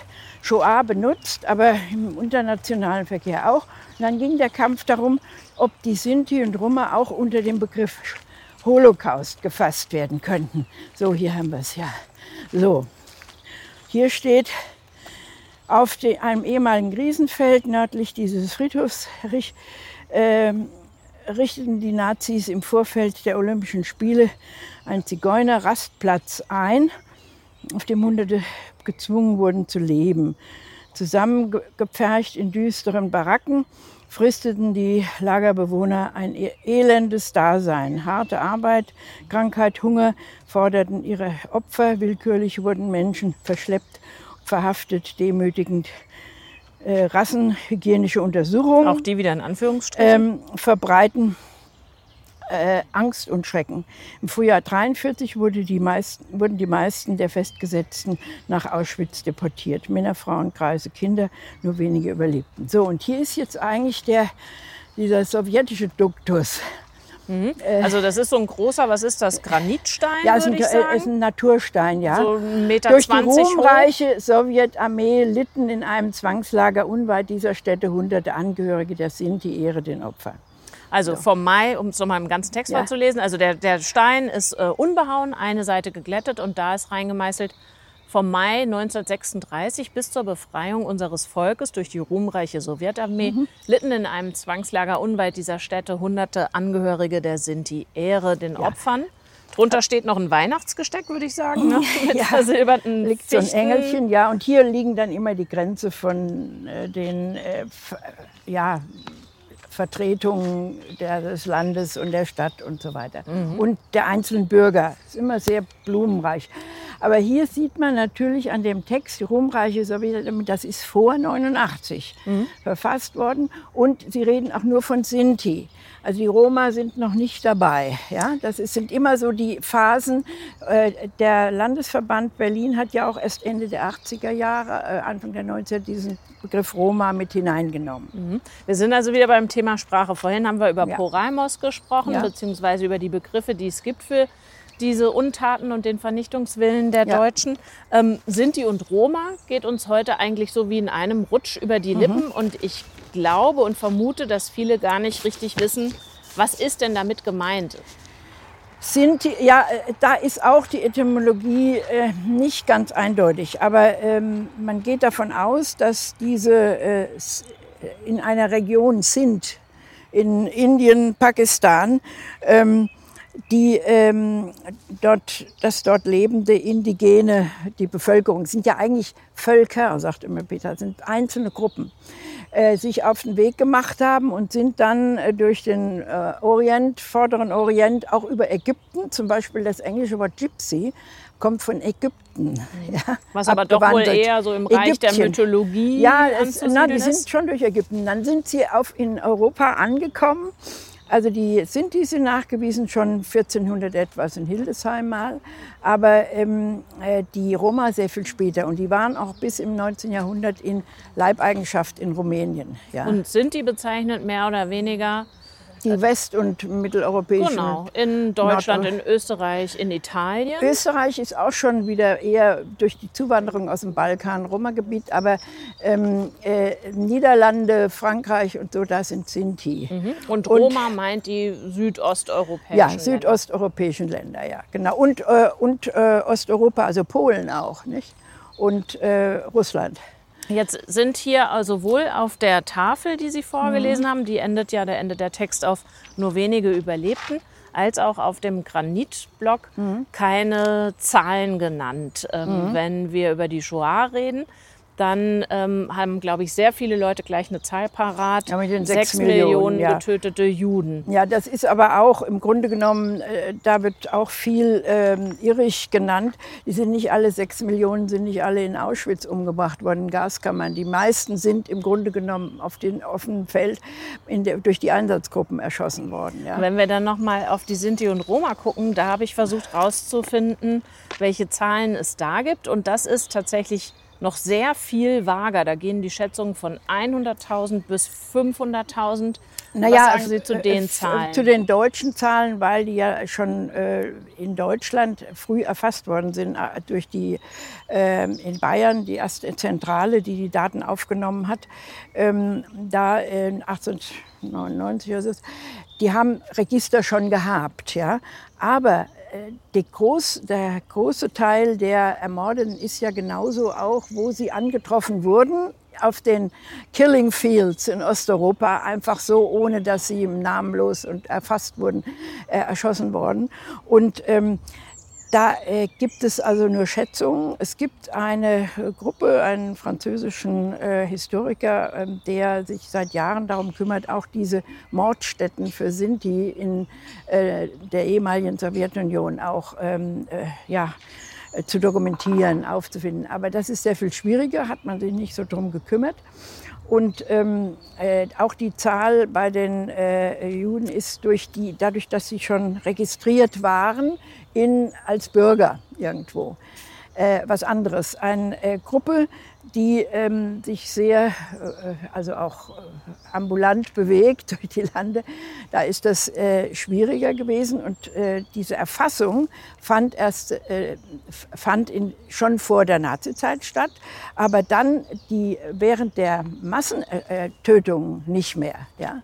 Shoah benutzt, aber im internationalen Verkehr auch. Und dann ging der Kampf darum, ob die Sinti und Roma auch unter dem Begriff Holocaust gefasst werden könnten. So, hier haben wir es ja. So, hier steht auf die, einem ehemaligen Riesenfeld nördlich dieses Friedhofs äh, richteten die Nazis im Vorfeld der Olympischen Spiele einen Zigeuner-Rastplatz ein, auf dem Hunderte gezwungen wurden zu leben. Zusammengepfercht in düsteren Baracken fristeten die Lagerbewohner ein e-, elendes Dasein. Harte Arbeit, Krankheit, Hunger forderten ihre Opfer. Willkürlich wurden Menschen verschleppt verhaftet, demütigend. Äh, rassenhygienische Untersuchungen. Auch die wieder in Anführungsstrichen. Ähm, verbreiten äh, Angst und Schrecken. Im Frühjahr 1943 wurde die meisten, wurden die meisten der Festgesetzten nach Auschwitz deportiert. Männer, Frauen, Kreise, Kinder, nur wenige überlebten. So, und hier ist jetzt eigentlich der, dieser sowjetische Duktus. Mhm. Also das ist so ein großer, was ist das, Granitstein, Ja, ist ein, sagen? ist ein Naturstein, ja. So ein Meter Durch die 20 hoch. ruhmreiche Sowjetarmee litten in einem Zwangslager unweit dieser Städte hunderte Angehörige der Sinti, Ehre den Opfern. Also vom Mai, um es nochmal im ganzen Text Ja. vorzulesen, also der, der Stein ist äh, unbehauen, eine Seite geglättet und da ist reingemeißelt, vom Mai 1936 bis zur Befreiung unseres Volkes durch die ruhmreiche Sowjetarmee Mhm. litten in einem Zwangslager unweit dieser Städte hunderte Angehörige der Sinti. Ehre den Opfern. Drunter steht noch ein Weihnachtsgesteck, würde ich sagen, ne? mit Ja. versilberten liegt so ein Fichten. Engelchen, ja. Und hier liegen dann immer die Grenze von äh, den äh, ja, Vertretungen des Landes und der Stadt und so weiter. Und der einzelnen Bürger. Ist immer sehr blumenreich. Aber hier sieht man natürlich an dem Text, die ruhmreiche das ist vor 89 verfasst worden. Und sie reden auch nur von Sinti. Also die Roma sind noch nicht dabei. Ja? Das ist, sind immer so die Phasen. Äh, Der Landesverband Berlin hat ja auch erst Ende der 80er Jahre, äh, Anfang der 90er diesen Begriff Roma mit hineingenommen. Wir sind also wieder beim Thema Sprache. Vorhin haben wir über Ja. Poraimos gesprochen, Ja. beziehungsweise über die Begriffe, die es gibt für diese Untaten und den Vernichtungswillen der Ja. Deutschen. Ähm, Sinti und Roma geht uns heute eigentlich so wie in einem Rutsch über die Lippen. Und ich glaube und vermute, dass viele gar nicht richtig wissen, was ist denn damit gemeint? Sinti, ja, äh, da ist auch die Etymologie äh, nicht ganz eindeutig. Aber ähm, man geht davon aus, dass diese äh, s- in einer Region sind, in Indien, Pakistan, ähm, die ähm, dort, das dort lebende Indigene, die Bevölkerung, sind ja eigentlich Völker, sagt immer Peter, sind einzelne Gruppen, äh, sich auf den Weg gemacht haben und sind dann äh, durch den äh, Orient, vorderen Orient, auch über Ägypten, zum Beispiel das englische Wort Gypsy, kommt von Ägypten. Ja, Was aber doch wohl eher so im Reich der Ägyptchen. Mythologie Ja, es, na, die ist. sind schon durch Ägypten. Dann sind sie auf, in Europa angekommen. Also die sind diese nachgewiesen schon 1400 etwas in Hildesheim mal, aber ähm, äh, die Roma sehr viel später und die waren auch bis im 19. Jahrhundert in Leibeigenschaft in Rumänien. Ja. Und Sinti bezeichnet mehr oder weniger die west- und mitteleuropäischen. Genau, in Deutschland, Nord- in Österreich, in Italien. Österreich ist auch schon wieder eher durch die Zuwanderung aus dem Balkan Roma-Gebiet, aber ähm, äh, Niederlande, Frankreich und so, da sind Sinti. Und Und- Roma meint die südosteuropäischen Ja, Länder. südosteuropäischen Länder, ja, genau. Und, äh, und äh, Osteuropa, also Polen auch, nicht? Und äh, Russland. Jetzt sind hier also sowohl auf der Tafel, die Sie Mhm. vorgelesen haben, die endet ja, da endet der Text auf nur wenige Überlebten, als auch auf dem Granitblock Mhm. keine Zahlen genannt. Ähm, Wenn wir über die Shoah reden, dann ähm, haben, glaube ich, sehr viele Leute gleich eine Zahl parat. Ja, mit den Sechs sechs Millionen, Millionen ja. getötete Juden. Ja, das ist aber auch im Grunde genommen, äh, da wird auch viel ähm, irrig genannt. Die sind nicht alle, sechs Millionen sind nicht alle in Auschwitz umgebracht worden, in Gaskammern. Die meisten sind im Grunde genommen auf dem offenen Feld der, durch die Einsatzgruppen erschossen worden. Ja. Wenn wir dann noch mal auf die Sinti und Roma gucken, da habe ich versucht herauszufinden, welche Zahlen es da gibt. Und das ist tatsächlich noch sehr viel vager. Da gehen die Schätzungen von 100.000 bis 500.000. Was sagen Sie zu äh, den äh, Zahlen? Zu den deutschen Zahlen, weil die ja schon äh, in Deutschland früh erfasst worden sind äh, durch die ähm, in Bayern, die erste Zentrale, die die Daten aufgenommen hat, ähm, da in 1899 oder so. Die haben Register schon gehabt, ja. Aber äh, groß, der große Teil der Ermordeten ist ja genauso auch, wo sie angetroffen wurden, auf den Killing Fields in Osteuropa, einfach so, ohne dass sie namenlos und erfasst wurden, äh, erschossen worden. Und ähm, da äh, gibt es also nur Schätzungen. Es gibt eine äh, Gruppe, einen französischen äh, Historiker, ähm, der sich seit Jahren darum kümmert, auch diese Mordstätten für Sinti in äh, der ehemaligen Sowjetunion auch ähm, äh, ja, äh, zu dokumentieren, aufzufinden. Aber das ist sehr viel schwieriger, hat man sich nicht so drum gekümmert. Und ähm, äh, auch die Zahl bei den äh, Juden ist durch die, dadurch, dass sie schon registriert waren in, als Bürger irgendwo, äh, was anderes. Eine äh, Gruppe, die ähm, sich sehr, äh, also auch äh, ambulant bewegt durch die Lande. Da ist das äh, schwieriger gewesen und äh, diese Erfassung fand erst fand in, schon vor der Nazizeit statt, aber dann die während der Massentötungen nicht mehr. Ja?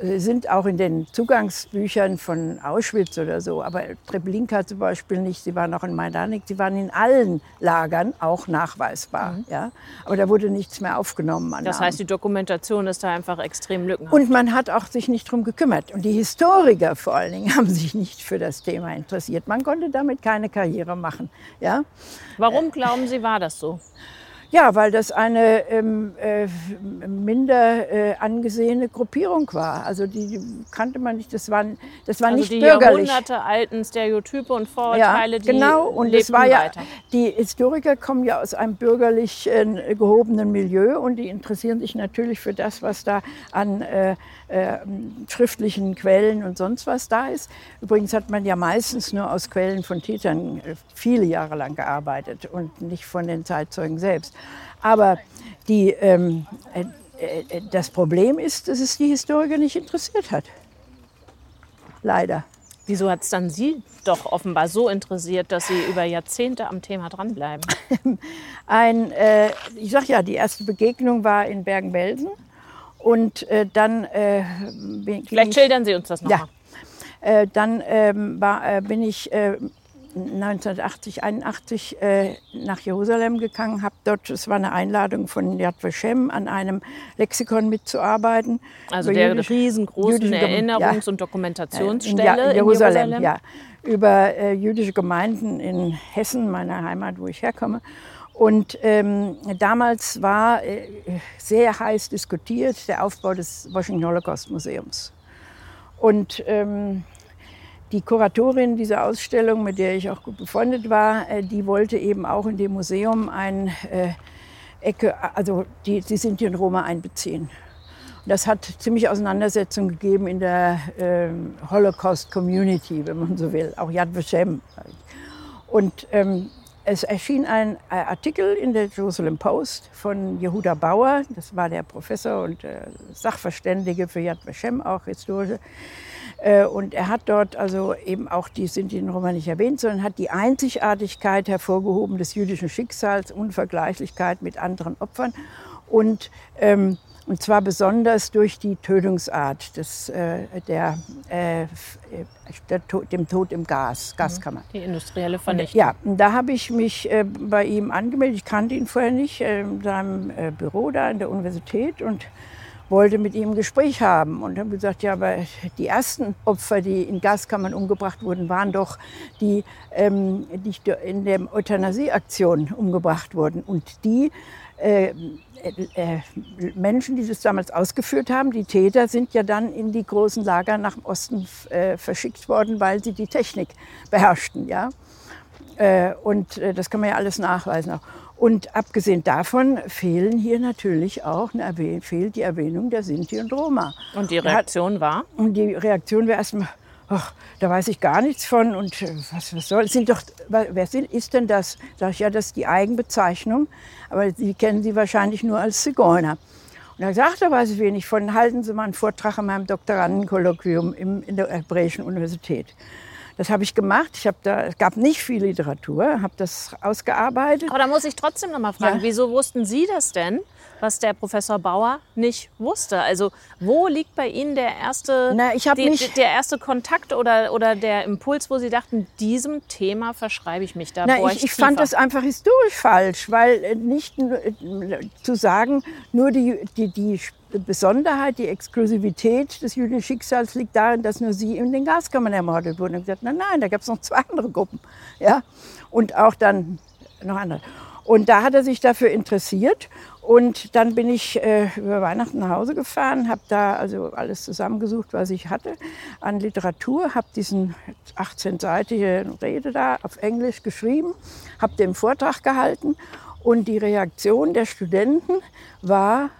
Sind auch in den Zugangsbüchern von Auschwitz oder so, aber Treblinka zum Beispiel nicht, sie waren auch in Majdanek, sie waren in allen Lagern auch nachweisbar. Mhm. Ja? Aber da wurde nichts mehr aufgenommen. das heißt, die Dokumentation ist da einfach extrem lückenhaft. Und man hat auch sich nicht darum gekümmert. Und die Historiker vor allen Dingen haben sich nicht für das Thema interessiert. Man konnte damit keine Karriere machen. Ja? Warum glauben Sie, war das so? Ja, weil das eine ähm, äh, minder äh, angesehene Gruppierung war. Also die, die, kannte man nicht. Das war, das war also nicht die bürgerlich. Jahrhundertealten Stereotype und Vorurteile, ja, genau. die und es war ja die Historiker kommen ja aus einem bürgerlich äh, gehobenen Milieu und die interessieren sich natürlich für das, was da an äh, schriftlichen Quellen und sonst was da ist. Übrigens hat man ja meistens nur aus Quellen von Tätern äh, viele Jahre lang gearbeitet und nicht von den Zeitzeugen selbst. Aber die, ähm, äh, äh, das Problem ist, dass es die Historiker nicht interessiert hat. Leider. Wieso hat es dann Sie doch offenbar so interessiert, dass Sie über Jahrzehnte am Thema dranbleiben? Ein, äh, ich sag ja, die erste Begegnung war in Bergen-Belsen. Und äh, dann. Äh, Vielleicht schildern Sie uns das nochmal. Ja. Äh, dann ähm, war, äh, bin ich 1980, 81 äh, nach Jerusalem gegangen, habe dort, es war eine Einladung von Yad Vashem, an einem Lexikon mitzuarbeiten. Also der jüdisch, riesengroßen Erinnerungs- ja, und Dokumentationsstelle in, Jerusalem, in Jerusalem, ja, über äh, jüdische Gemeinden in Hessen, meiner Heimat, wo ich herkomme. Und ähm, damals war äh, sehr heiß diskutiert der Aufbau des Washington Holocaust Museums. Und ähm, die Kuratorin dieser Ausstellung, mit der ich auch gut befreundet war, äh, die wollte eben auch in dem Museum eine äh, Ecke, also die, die Sinti und Roma einbeziehen. Und das hat ziemlich Auseinandersetzungen gegeben in der äh, Holocaust-Community, wenn man so will, auch Yad Vashem. Und ähm, es erschien ein äh, Artikel in der Jerusalem Post von Yehuda Bauer, das war der Professor und äh, Sachverständige für Yad Vashem, auch historische, äh, und er hat dort also eben auch, die sind in Roma nicht erwähnt, sondern hat die Einzigartigkeit hervorgehoben des jüdischen Schicksals, Unvergleichlichkeit mit anderen Opfern. Und ähm, und zwar besonders durch die Tötungsart des, äh, der, äh, der to dem Tod im Gas, mhm. Gaskammer. Die industrielle Vernichtung. Ja, und da habe ich mich äh, bei ihm angemeldet. Ich kannte ihn vorher nicht, äh, in seinem äh, Büro da in der Universität und wollte mit ihm ein Gespräch haben und habe gesagt, ja, aber die ersten Opfer, die in Gaskammern umgebracht wurden, waren doch die, ähm, die in der Euthanasieaktion umgebracht wurden. Und die äh, äh, Menschen, die das damals ausgeführt haben, die Täter, sind ja dann in die großen Lager nach dem Osten äh, verschickt worden, weil sie die Technik beherrschten. Ja? Äh, und äh, das kann man ja alles nachweisen. Auch. Und abgesehen davon fehlen hier natürlich auch fehlt die Erwähnung der Sinti und Roma. Und die Reaktion war? Und die Reaktion wäre erstmal, ach, da weiß ich gar nichts von und äh, was, was soll, sind doch, wer sind, ist denn das? Sag ich, ja, das ist die Eigenbezeichnung, aber Sie kennen sie wahrscheinlich nur als Zigeuner. Und er sagt, da weiß ich wenig von, halten Sie mal einen Vortrag in meinem Doktorandenkolloquium in der Hebräischen Universität. Das habe ich gemacht. Ich habe da, es gab nicht viel Literatur, habe das ausgearbeitet. Aber da muss ich trotzdem noch mal fragen, ja. wieso wussten Sie das denn, was der Professor Bauer nicht wusste? Also wo liegt bei Ihnen der erste, Na, ich die, nicht der erste Kontakt oder, oder der Impuls, wo Sie dachten, diesem Thema verschreibe ich mich da? Na, ich, ich fand das einfach historisch falsch, weil äh, nicht äh, zu sagen, nur die, die, die Besonderheit, die Exklusivität des jüdischen Schicksals liegt darin, dass nur sie in den Gaskammern ermordet wurden. Und gesagt, nein, nein, da gab es noch zwei andere Gruppen. Ja? Und auch dann noch andere. Und da hat er sich dafür interessiert. Und dann bin ich äh, über Weihnachten nach Hause gefahren, habe da also alles zusammengesucht, was ich hatte an Literatur, habe diesen 18-seitige Rede da auf Englisch geschrieben, habe den Vortrag gehalten und die Reaktion der Studenten war,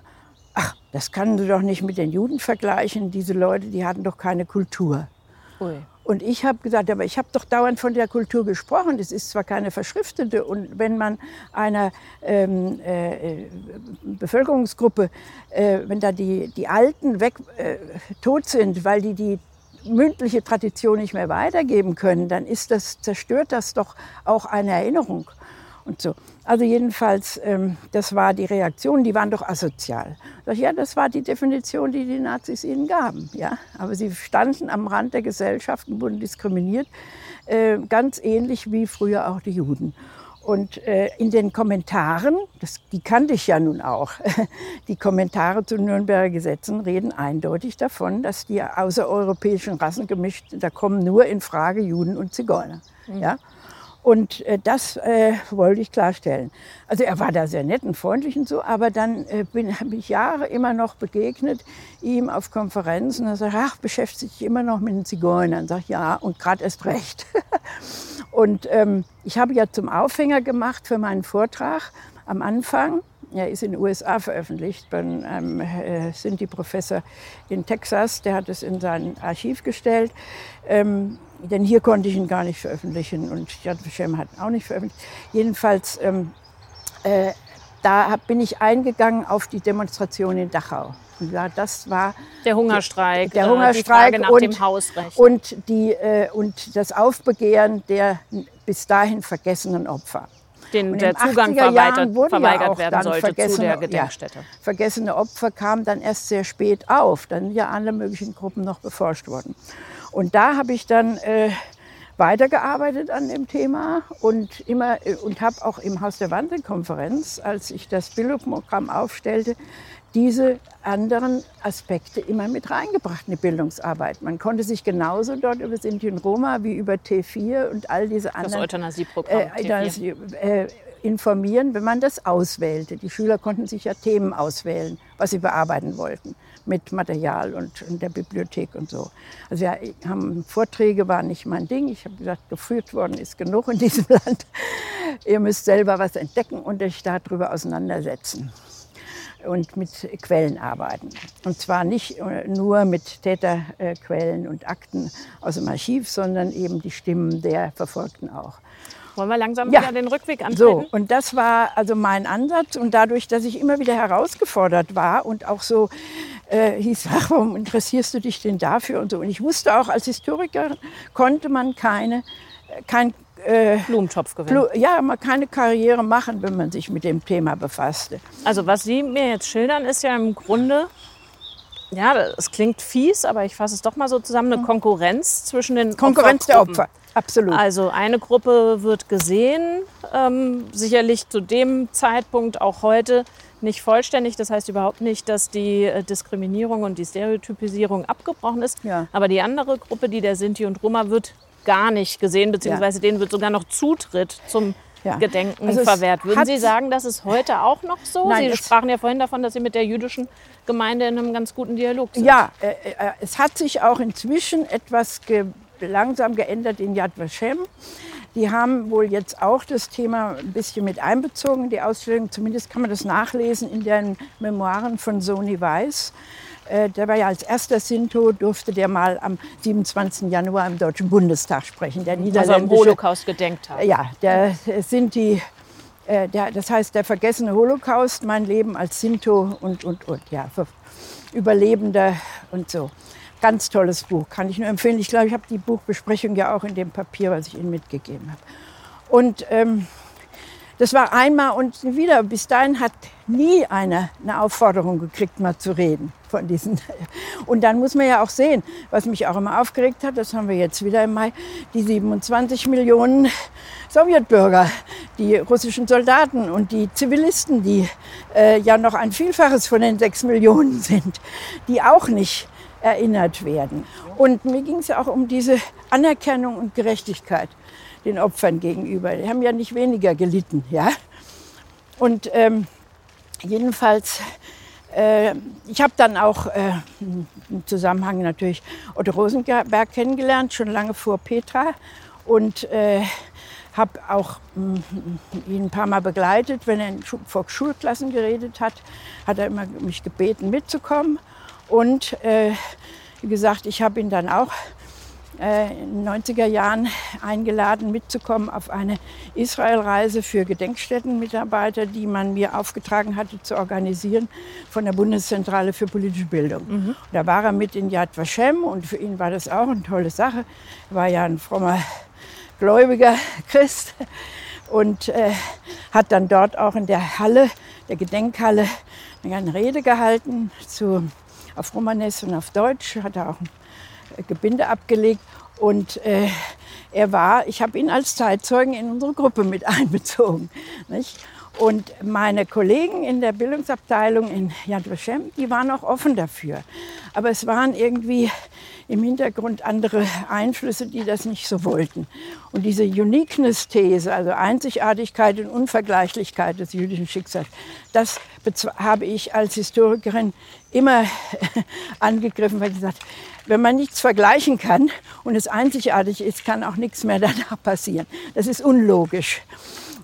ach, das kann du doch nicht mit den Juden vergleichen. Diese Leute, die hatten doch keine Kultur. Ui. Und ich habe gesagt, aber ich habe doch dauernd von der Kultur gesprochen. Das ist zwar keine verschriftete. Und wenn man einer ähm, äh, Bevölkerungsgruppe, äh, wenn da die, die Alten weg äh, tot sind, weil die die mündliche Tradition nicht mehr weitergeben können, dann ist das, zerstört das doch auch eine Erinnerung und so. Also jedenfalls, ähm, das war die Reaktion, die waren doch asozial. Sag ja, das war die Definition, die die Nazis ihnen gaben. Ja? Aber sie standen am Rand der Gesellschaft und wurden diskriminiert, äh, ganz ähnlich wie früher auch die Juden. Und äh, in den Kommentaren, das, die kannte ich ja nun auch, die Kommentare zu Nürnberger Gesetzen reden eindeutig davon, dass die außereuropäischen Rassen gemischt, da kommen nur in Frage Juden und Zigeuner. Mhm. Ja? Und äh, das äh, wollte ich klarstellen. Also er war da sehr nett und freundlich und so, aber dann äh, habe ich Jahre immer noch begegnet ihm auf Konferenzen. Er sagt, ach, beschäftigt sich immer noch mit den Zigeunern. Sag ja, und gerade erst recht. und ähm, ich habe ja zum Aufhänger gemacht für meinen Vortrag am Anfang. Er ist in den USA veröffentlicht bei einem äh, Sinti-Professor in Texas. Der hat es in sein Archiv gestellt. Ähm, denn hier konnte ich ihn gar nicht veröffentlichen und Yad Vashem hat ihn auch nicht veröffentlicht. Jedenfalls, ähm, äh, da bin ich eingegangen auf die Demonstration in Dachau. Und ja, das war der Hungerstreik, der, der Hungerstreik die nach und, dem Hausrecht. Und, die, äh, und das Aufbegehren der bis dahin vergessenen Opfer. Den der Zugang verweigert, verweigert ja werden sollte zu der Gedenkstätte. Ja, vergessene Opfer kamen dann erst sehr spät auf. Dann sind ja alle möglichen Gruppen noch beforscht worden. Und da habe ich dann äh, weitergearbeitet an dem Thema und immer äh, und habe auch im Haus der Wandelkonferenz, als ich das Bildungsprogramm aufstellte, diese anderen Aspekte immer mit reingebracht in die Bildungsarbeit. Man konnte sich genauso dort über Sinti und Roma wie über T4 und all diese anderen das Euthanasieprogramm äh, äh, informieren, wenn man das auswählte. Die Schüler konnten sich ja Themen auswählen, was sie bearbeiten wollten mit Material und in der Bibliothek und so. Also ja, haben, Vorträge waren nicht mein Ding. Ich habe gesagt, geführt worden ist genug in diesem Land. Ihr müsst selber was entdecken und euch darüber auseinandersetzen und mit Quellen arbeiten. Und zwar nicht äh, nur mit Täterquellen und Akten aus dem Archiv, sondern eben die Stimmen der Verfolgten auch. Wollen wir langsam ja. wieder den Rückweg antreten? So, und das war also mein Ansatz. Und dadurch, dass ich immer wieder herausgefordert war und auch so äh, hieß, ach, warum interessierst du dich denn dafür und so. Und ich wusste auch, als Historiker konnte man keine, kein äh, Blumentopf gewinnen. ja, man keine Karriere machen, wenn man sich mit dem Thema befasste. Also was Sie mir jetzt schildern, ist ja im Grunde, ja, es klingt fies, aber ich fasse es doch mal so zusammen, eine Konkurrenz zwischen den Konkurrenz der Opfer. Absolut. Also eine Gruppe wird gesehen, ähm, sicherlich zu dem Zeitpunkt auch heute nicht vollständig. Das heißt überhaupt nicht, dass die äh, Diskriminierung und die Stereotypisierung abgebrochen ist. Ja. Aber die andere Gruppe, die der Sinti und Roma, wird gar nicht gesehen, beziehungsweise ja. denen wird sogar noch Zutritt zum ja. Gedenken also verwehrt. Würden Sie sagen, das ist heute auch noch so? Nein, Sie sprachen ja vorhin davon, dass Sie mit der jüdischen Gemeinde in einem ganz guten Dialog sind. Ja, äh, äh, es hat sich auch inzwischen etwas ge langsam geändert in Yad Vashem. Die haben wohl jetzt auch das Thema ein bisschen mit einbezogen, die Ausstellung. Zumindest kann man das nachlesen in den Memoiren von Sony Weiss. Äh, der war ja als erster Sinto, durfte der mal am 27. Januar im Deutschen Bundestag sprechen. Der also am Holocaust gedenkt hat. Ja, der Sinti, äh, der, das heißt der vergessene Holocaust, mein Leben als Sinto und, und, und, ja, Überlebender und so. Ganz tolles Buch, kann ich nur empfehlen. Ich glaube, ich habe die Buchbesprechung ja auch in dem Papier, was ich Ihnen mitgegeben habe. Und ähm, das war einmal und wieder. Bis dahin hat nie einer eine Aufforderung gekriegt, mal zu reden von diesen. Und dann muss man ja auch sehen, was mich auch immer aufgeregt hat, das haben wir jetzt wieder im Mai, die 27 Millionen Sowjetbürger, die russischen Soldaten und die Zivilisten, die äh, ja noch ein Vielfaches von den 6 Millionen sind, die auch nicht erinnert werden. Und mir ging es ja auch um diese Anerkennung und Gerechtigkeit den Opfern gegenüber. Die haben ja nicht weniger gelitten, ja. Und ähm, jedenfalls, äh, ich habe dann auch äh, im Zusammenhang natürlich Otto Rosenberg kennengelernt, schon lange vor Petra. Und äh, habe auch mh, ihn ein paar Mal begleitet. Wenn er vor Schulklassen geredet hat, hat er immer mich gebeten, mitzukommen. Und äh, wie gesagt, ich habe ihn dann auch in den 90er Jahren eingeladen, mitzukommen auf eine Israelreise für Gedenkstättenmitarbeiter, die man mir aufgetragen hatte zu organisieren von der Bundeszentrale für politische Bildung. Mhm. Da war er mit in Yad Vashem und für ihn war das auch eine tolle Sache. Er war ja ein frommer, gläubiger Christ und äh, hat dann dort auch in der Halle, der Gedenkhalle, eine Rede gehalten zu, auf Romanes und auf Deutsch, hat er auch ein Gebinde abgelegt. Und äh, er war, ich habe ihn als Zeitzeugen in unsere Gruppe mit einbezogen. Nicht? Und meine Kollegen in der Bildungsabteilung in Yad Vashem, die waren auch offen dafür. Aber es waren irgendwie im Hintergrund andere Einflüsse, die das nicht so wollten. Und diese Uniqueness-These, also Einzigartigkeit und Unvergleichlichkeit des jüdischen Schicksals, das habe ich als Historikerin immer angegriffen, weil ich gesagt wenn man nichts vergleichen kann und es einzigartig ist, kann auch nichts mehr danach passieren. Das ist unlogisch.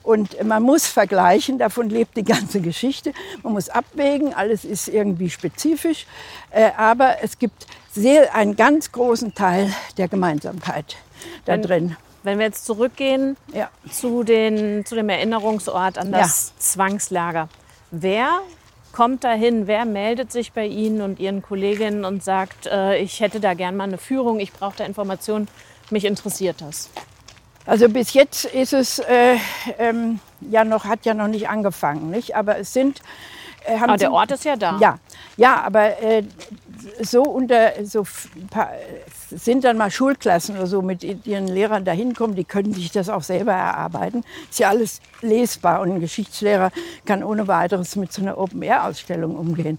Und man muss vergleichen, davon lebt die ganze Geschichte. Man muss abwägen, alles ist irgendwie spezifisch. Äh, aber es gibt sehr, einen ganz großen Teil der Gemeinsamkeit da wenn, drin. Wenn wir jetzt zurückgehen ja. zu, den, zu dem Erinnerungsort an das ja. Zwangslager. Wer kommt dahin? Wer meldet sich bei Ihnen und Ihren Kolleginnen und sagt, äh, ich hätte da gern mal eine Führung, ich brauche da Informationen, mich interessiert das? Also bis jetzt ist es äh, ähm, ja noch, hat ja noch nicht angefangen, nicht? Aber es sind. Äh, aber der Ort ist ja da. Ja, ja, aber äh, so unter so sind dann mal Schulklassen oder so mit ihren Lehrern dahin kommen, die können sich das auch selber erarbeiten. Ist ja alles lesbar und ein Geschichtslehrer kann ohne weiteres mit so einer Open-Air-Ausstellung umgehen.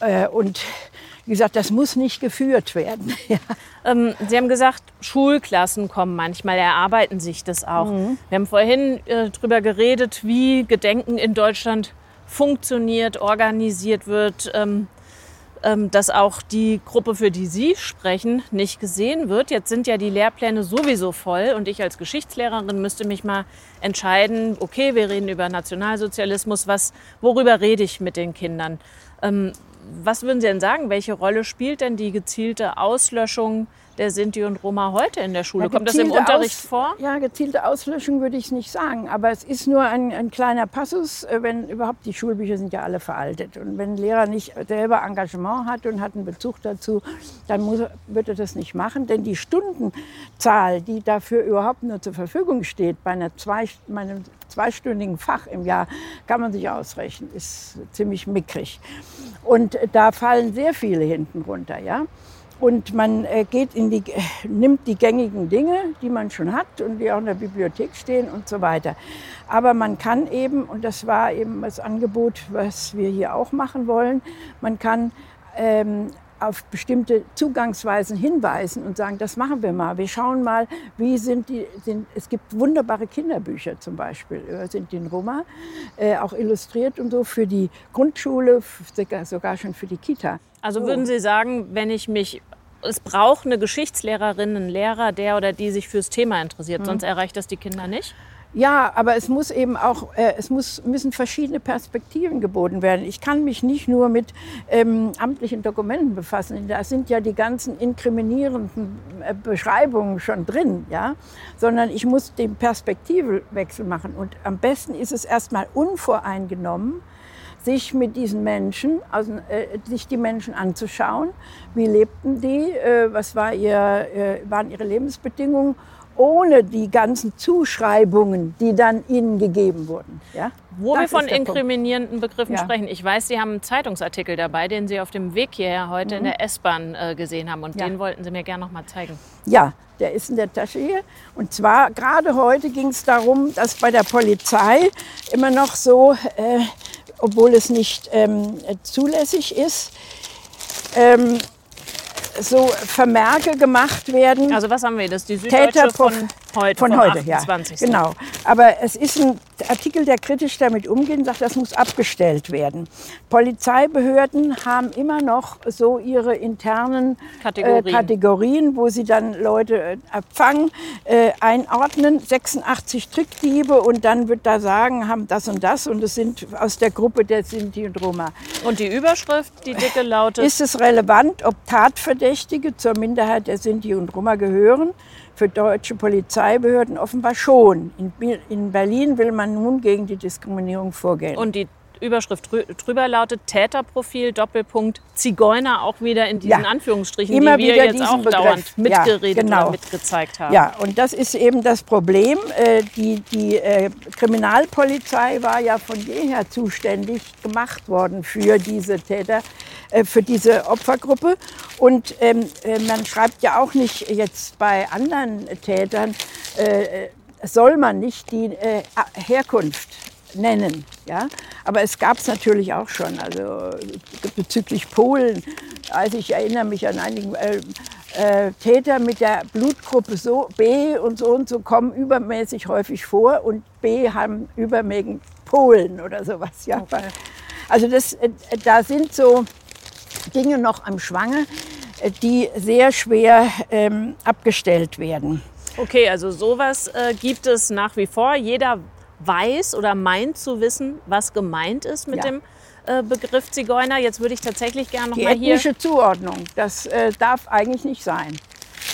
Äh, und wie gesagt, das muss nicht geführt werden. ja. ähm, Sie haben gesagt, Schulklassen kommen manchmal, erarbeiten sich das auch. Mhm. Wir haben vorhin äh, darüber geredet, wie Gedenken in Deutschland funktioniert, organisiert wird. Ähm, ähm, dass auch die Gruppe, für die Sie sprechen, nicht gesehen wird. Jetzt sind ja die Lehrpläne sowieso voll und ich als Geschichtslehrerin müsste mich mal entscheiden, okay, wir reden über Nationalsozialismus, was, worüber rede ich mit den Kindern? Ähm, was würden Sie denn sagen? Welche Rolle spielt denn die gezielte Auslöschung der Sinti und Roma heute in der Schule? Ja, Kommt das im Unterricht Aus, vor? Ja, gezielte Auslöschung würde ich es nicht sagen. Aber es ist nur ein, ein, kleiner Passus, äh, wenn überhaupt die Schulbücher sind ja alle veraltet. Und wenn ein Lehrer nicht selber Engagement hat und hat einen Bezug dazu, dann muss, wird er das nicht machen. Denn die Stundenzahl, die dafür überhaupt nur zur Verfügung steht, bei einer zwei, meinem zweistündigen Fach im Jahr, kann man sich ausrechnen, ist ziemlich mickrig. Und da fallen sehr viele hinten runter. Ja? Und man äh, geht in die, nimmt die gängigen Dinge, die man schon hat und die auch in der Bibliothek stehen und so weiter. Aber man kann eben, und das war eben das Angebot, was wir hier auch machen wollen, man kann ähm, auf bestimmte Zugangsweisen hinweisen und sagen, das machen wir mal. Wir schauen mal, wie sind die, sind, es gibt wunderbare Kinderbücher zum Beispiel, sind in Roma, äh, auch illustriert und so für die Grundschule, sogar schon für die Kita. Also würden Sie sagen, wenn ich mich es braucht eine Geschichtslehrerin, einen Lehrer, der oder die sich fürs Thema interessiert, mhm. sonst erreicht das die Kinder nicht? Ja, aber es muss eben auch, äh, es muss, müssen verschiedene Perspektiven geboten werden. Ich kann mich nicht nur mit ähm, amtlichen Dokumenten befassen. Da sind ja die ganzen inkriminierenden äh, Beschreibungen schon drin, ja, sondern ich muss den Perspektivwechsel machen. Und am besten ist es erstmal unvoreingenommen, sich mit diesen Menschen, also, äh, sich die Menschen anzuschauen. Wie lebten die? Äh, was war ihr, äh, waren ihre Lebensbedingungen? Ohne die ganzen Zuschreibungen, die dann ihnen gegeben wurden. Ja? Wo das wir von inkriminierenden Begriffen ja. sprechen. Ich weiß, Sie haben einen Zeitungsartikel dabei, den Sie auf dem Weg hierher heute mhm. in der S-Bahn äh, gesehen haben. Und ja. den wollten Sie mir gerne noch mal zeigen. Ja, der ist in der Tasche hier. Und zwar gerade heute ging es darum, dass bei der Polizei immer noch so, äh, obwohl es nicht ähm, zulässig ist, ähm, so Vermerke gemacht werden. Also was haben wir? Das ist die Süddeutsche von heute, von heute, ja. Genau. Aber es ist ein Artikel, der kritisch damit umgeht, sagt, das muss abgestellt werden. Polizeibehörden haben immer noch so ihre internen Kategorien, äh, Kategorien wo sie dann Leute äh, abfangen, äh, einordnen. 86 Trickdiebe und dann wird da sagen, haben das und das und es sind aus der Gruppe der Sinti und Roma. Und die Überschrift, die dicke lautet? Ist es relevant, ob Tatverdächtige zur Minderheit der Sinti und Roma gehören? Für deutsche Polizeibehörden offenbar schon. In, in Berlin will man nun gegen die Diskriminierung vorgehen. Und die Überschrift drüber lautet Täterprofil Doppelpunkt Zigeuner auch wieder in diesen ja. Anführungsstrichen, Immer die wir jetzt auch Begriff. dauernd mitgeredet ja, genau. oder mitgezeigt haben. Ja, und das ist eben das Problem. Äh, die, die äh, Kriminalpolizei war ja von jeher zuständig gemacht worden für diese Täter, äh, für diese Opfergruppe. Und ähm, man schreibt ja auch nicht jetzt bei anderen Tätern, soll man nicht die Herkunft nennen. Ja? Aber es gab es natürlich auch schon. Also bezüglich Polen, also ich erinnere mich an einigen äh, äh, Täter mit der Blutgruppe so B und so und so kommen übermäßig häufig vor und B haben übermäßig Polen oder sowas. Ja? Okay. Also das, äh, da sind so Dinge noch am Schwange, äh, die sehr schwer ähm, abgestellt werden. Okay, also sowas äh, gibt es nach wie vor. Jeder weiß oder meint zu wissen, was gemeint ist mit ja. dem äh, Begriff Zigeuner. Jetzt würde ich tatsächlich gerne noch Die mal hier... ethnische Zuordnung, das äh, darf eigentlich nicht sein.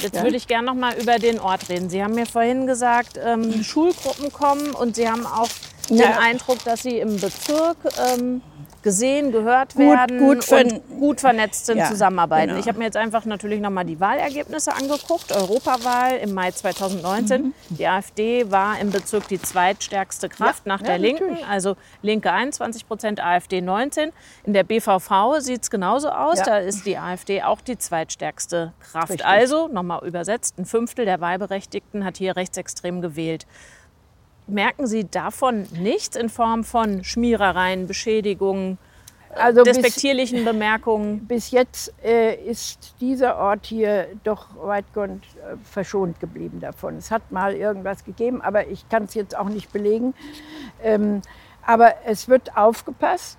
Jetzt ja? würde ich gerne noch mal über den Ort reden. Sie haben mir vorhin gesagt, ähm, Schulgruppen kommen und Sie haben auch den ja. Eindruck, dass Sie im Bezirk ähm, gesehen, gehört gut, werden gut und gut vernetzt sind, ja, zusammenarbeiten. Genau. Ich habe mir jetzt einfach natürlich nochmal die Wahlergebnisse angeguckt. Europawahl im Mai 2019. Mhm. Die AfD war im Bezirk die zweitstärkste Kraft ja, nach der Linken. Natürlich. Also Linke 21 Prozent, AfD 19. In der BVV sieht es genauso aus. Da ist die AfD auch die zweitstärkste Kraft. Richtig. Also, nochmal übersetzt, ein Fünftel der Wahlberechtigten hat hier rechtsextrem gewählt. Merken Sie davon nichts in Form von Schmierereien, Beschädigungen, also despektierlichen bis, Bemerkungen? Bis jetzt äh, ist dieser Ort hier doch weitgehend äh, verschont geblieben davon. Es hat mal irgendwas gegeben, aber ich kann es jetzt auch nicht belegen. Ähm, aber es wird aufgepasst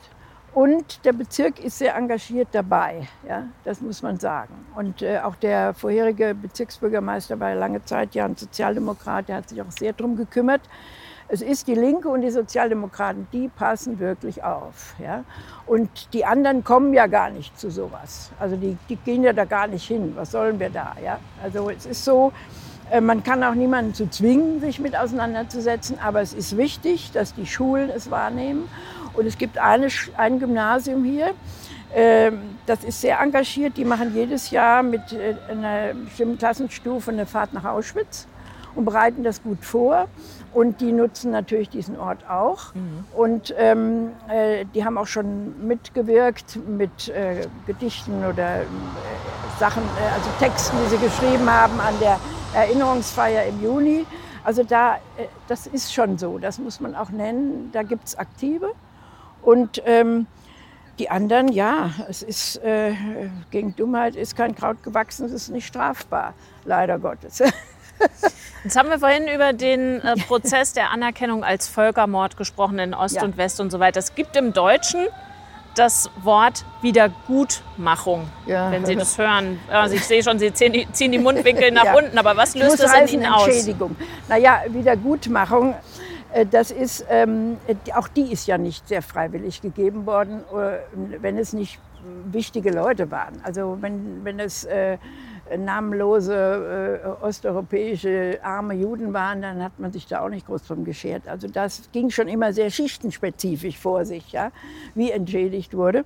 und der Bezirk ist sehr engagiert dabei. Ja, das muss man sagen. Und äh, auch der vorherige Bezirksbürgermeister war lange Zeit ja ein Sozialdemokrat, der hat sich auch sehr darum gekümmert. Es ist die Linke und die Sozialdemokraten, die passen wirklich auf. Ja? Und die anderen kommen ja gar nicht zu sowas. Also die, die gehen ja da gar nicht hin. Was sollen wir da? Ja? Also es ist so, äh, man kann auch niemanden zu zwingen, sich mit auseinanderzusetzen, aber es ist wichtig, dass die Schulen es wahrnehmen. Und es gibt eine, ein Gymnasium hier, ähm, das ist sehr engagiert. Die machen jedes Jahr mit äh, einer bestimmten Klassenstufe eine Fahrt nach Auschwitz und bereiten das gut vor. Und die nutzen natürlich diesen Ort auch. Mhm. Und ähm, äh, die haben auch schon mitgewirkt mit äh, Gedichten oder äh, Sachen, äh, also Texten, die sie geschrieben haben an der Erinnerungsfeier im Juni. Also da, äh, das ist schon so, das muss man auch nennen. Da gibt es Aktive. Und ähm, die anderen, ja, es ist äh, gegen Dummheit ist kein Kraut gewachsen, es ist nicht strafbar, leider Gottes. Jetzt haben wir vorhin über den äh, Prozess der Anerkennung als Völkermord gesprochen in Ost ja. und West und so weiter. Es gibt im Deutschen das Wort Wiedergutmachung, ja. wenn Sie das hören. Also ich sehe schon, Sie ziehen die, ziehen die Mundwinkel nach ja. unten, aber was löst das in Ihnen aus? Entschädigung. Naja, Wiedergutmachung, das ist, ähm, auch die ist ja nicht sehr freiwillig gegeben worden, äh, wenn es nicht wichtige Leute waren. Also wenn, wenn es... Äh, namenlose äh, osteuropäische arme Juden waren, dann hat man sich da auch nicht groß drum geschert. Also das ging schon immer sehr schichtenspezifisch vor sich, ja, wie entschädigt wurde.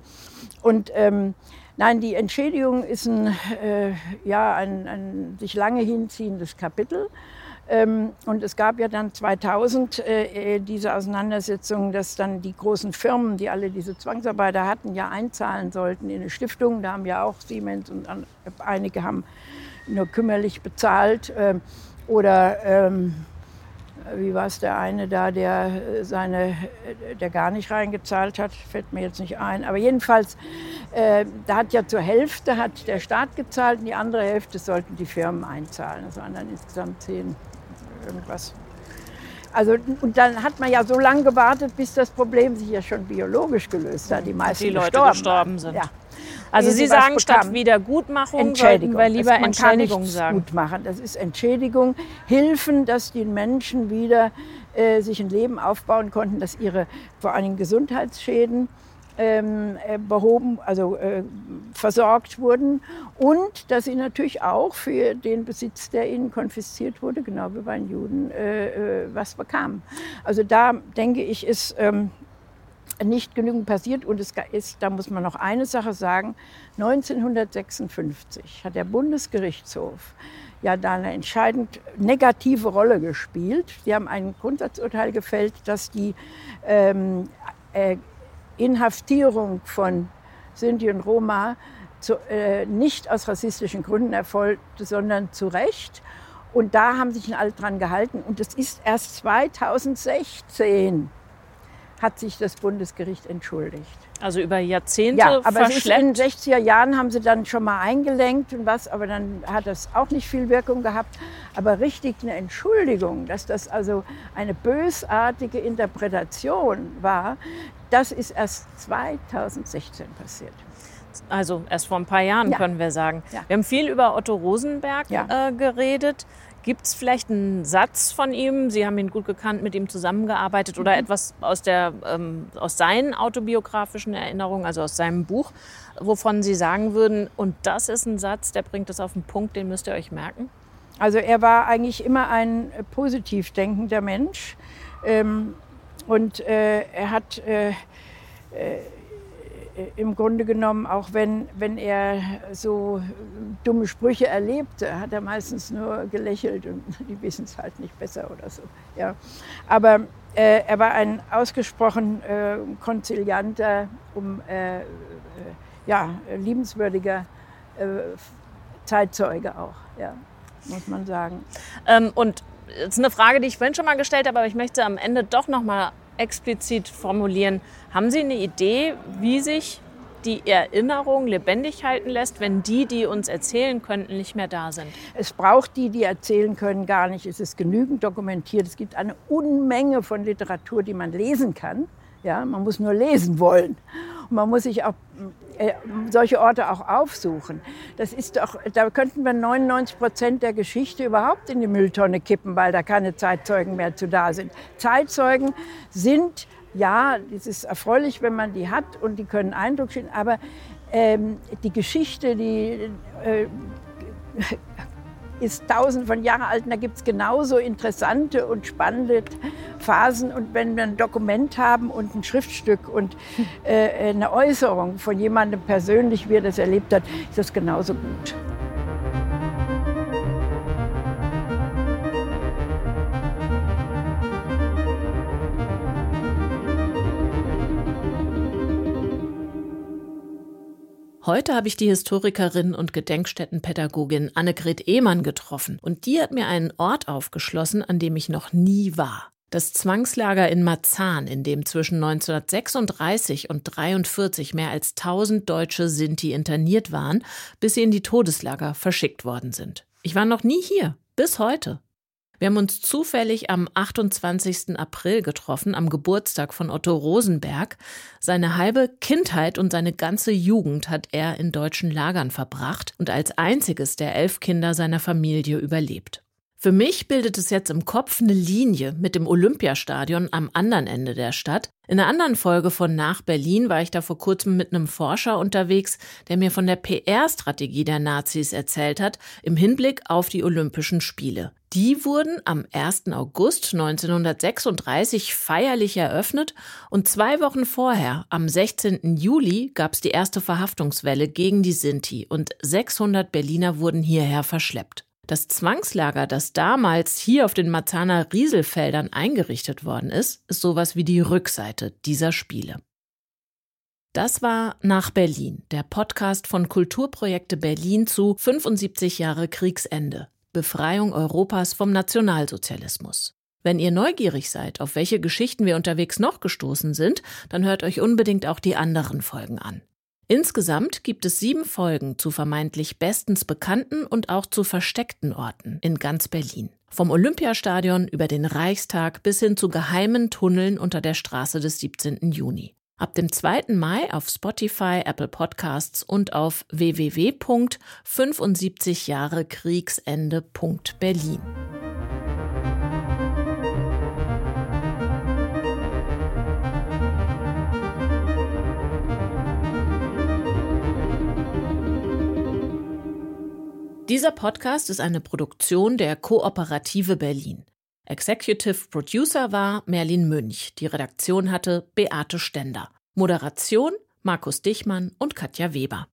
Und ähm, nein, die Entschädigung ist ein, äh, ja, ein, ein sich lange hinziehendes Kapitel. Ähm, und es gab ja dann 2000 äh, äh, diese Auseinandersetzung, dass dann die großen Firmen, die alle diese Zwangsarbeiter hatten, ja einzahlen sollten in eine Stiftung. Da haben ja auch Siemens und einige haben nur kümmerlich bezahlt. Ähm, oder ähm, wie war es der eine da, der seine, der gar nicht reingezahlt hat, fällt mir jetzt nicht ein. Aber jedenfalls, äh, da hat ja zur Hälfte hat der Staat gezahlt und die andere Hälfte sollten die Firmen einzahlen. Das waren dann insgesamt zehn irgendwas. Also, und dann hat man ja so lange gewartet, bis das Problem sich ja schon biologisch gelöst hat. Die meisten die Leute gestorben, gestorben sind. Ja. Also Sie sagen, statt. Wiedergutmachung sollten Entschädigung. wir lieber Das- man kann Entschädigung nichts sagen. Gut machen. Das ist Entschädigung, Hilfen, dass die Menschen wieder äh, sich ein Leben aufbauen konnten, dass ihre vor allem Gesundheitsschäden ähm, äh, behoben, also äh, versorgt wurden und dass sie natürlich auch für den Besitz, der ihnen konfisziert wurde, genau wie bei den Juden, äh, äh, was bekamen. Also da denke ich, ist ähm, nicht genügend passiert. Und es ist, da muss man noch eine Sache sagen, 1956 hat der Bundesgerichtshof ja da eine entscheidend negative Rolle gespielt. Sie haben ein Grundsatzurteil gefällt, dass die ähm, äh, Inhaftierung von Sinti und Roma zu, äh, nicht aus rassistischen Gründen erfolgte, sondern zu Recht. Und da haben sich alle dran gehalten. Und es ist erst 2016 hat sich das Bundesgericht entschuldigt. Also über Jahrzehnte Ja, aber ist in verschleppt. den 60er Jahren haben sie dann schon mal eingelenkt und was, aber dann hat das auch nicht viel Wirkung gehabt. Aber richtig eine Entschuldigung, dass das also eine bösartige Interpretation war, das ist erst 2016 passiert. Also erst vor ein paar Jahren Ja. können wir sagen. Ja. Wir haben viel über Otto Rosenberg Ja. äh, geredet. Gibt es vielleicht einen Satz von ihm? Sie haben ihn gut gekannt, mit ihm zusammengearbeitet oder Mhm. etwas aus, der, ähm, aus seinen autobiografischen Erinnerungen, also aus seinem Buch, wovon Sie sagen würden, und das ist ein Satz, der bringt es auf den Punkt, den müsst ihr euch merken? Also er war eigentlich immer ein positiv denkender Mensch. Ähm, und äh, er hat äh, äh, im Grunde genommen, auch wenn, wenn er so dumme Sprüche erlebte, hat er meistens nur gelächelt und die wissen es halt nicht besser oder so. Ja. Aber äh, er war ein ausgesprochen äh, konzilianter, um, äh, äh, ja, liebenswürdiger äh, Zeitzeuge auch, ja, muss man sagen. Ähm, und das ist eine Frage, die ich vorhin schon mal gestellt habe, aber ich möchte am Ende doch noch mal explizit formulieren. Haben Sie eine Idee, wie sich die Erinnerung lebendig halten lässt, wenn die, die uns erzählen könnten, nicht mehr da sind? Es braucht die, die erzählen können, gar nicht. Es ist genügend dokumentiert. Es gibt eine Unmenge von Literatur, die man lesen kann. Ja, man muss nur lesen wollen. Und man muss sich auch äh, solche Orte auch aufsuchen. Das ist doch, da könnten wir 99 Prozent der Geschichte überhaupt in die Mülltonne kippen, weil da keine Zeitzeugen mehr zu da sind. Zeitzeugen sind ja, es ist erfreulich, wenn man die hat und die können Eindruck schicken, aber ähm, die Geschichte, die äh, ist tausend von Jahren alt und da gibt es genauso interessante und spannende Phasen. Und wenn wir ein Dokument haben und ein Schriftstück und äh, eine Äußerung von jemandem persönlich, wie er das erlebt hat, ist das genauso gut. Heute habe ich die Historikerin und Gedenkstättenpädagogin Annegret Ehmann getroffen und die hat mir einen Ort aufgeschlossen, an dem ich noch nie war. Das Zwangslager in Marzahn, in dem zwischen 1936 und 43 mehr als 1000 deutsche Sinti interniert waren, bis sie in die Todeslager verschickt worden sind. Ich war noch nie hier, bis heute. Wir haben uns zufällig am 28. April getroffen, am Geburtstag von Otto Rosenberg. Seine halbe Kindheit und seine ganze Jugend hat er in deutschen Lagern verbracht und als einziges der elf Kinder seiner Familie überlebt. Für mich bildet es jetzt im Kopf eine Linie mit dem Olympiastadion am anderen Ende der Stadt. In einer anderen Folge von Nach Berlin war ich da vor kurzem mit einem Forscher unterwegs, der mir von der PR-Strategie der Nazis erzählt hat, im Hinblick auf die Olympischen Spiele. Die wurden am 1. August 1936 feierlich eröffnet und zwei Wochen vorher, am 16. Juli, gab es die erste Verhaftungswelle gegen die Sinti und 600 Berliner wurden hierher verschleppt. Das Zwangslager, das damals hier auf den Marzahner Rieselfeldern eingerichtet worden ist, ist sowas wie die Rückseite dieser Spiele. Das war Nach Berlin, der Podcast von Kulturprojekte Berlin zu 75 Jahre Kriegsende, Befreiung Europas vom Nationalsozialismus. Wenn ihr neugierig seid, auf welche Geschichten wir unterwegs noch gestoßen sind, dann hört euch unbedingt auch die anderen Folgen an. Insgesamt gibt es sieben Folgen zu vermeintlich bestens bekannten und auch zu versteckten Orten in ganz Berlin. Vom Olympiastadion über den Reichstag bis hin zu geheimen Tunneln unter der Straße des 17. Juni. Ab dem 2. Mai auf Spotify, Apple Podcasts und auf www.75jahrekriegsende.berlin. Dieser Podcast ist eine Produktion der Kooperative Berlin. Executive Producer war Merlin Münch. Die Redaktion hatte Beate Stender. Moderation Markus Dichmann und Katja Weber.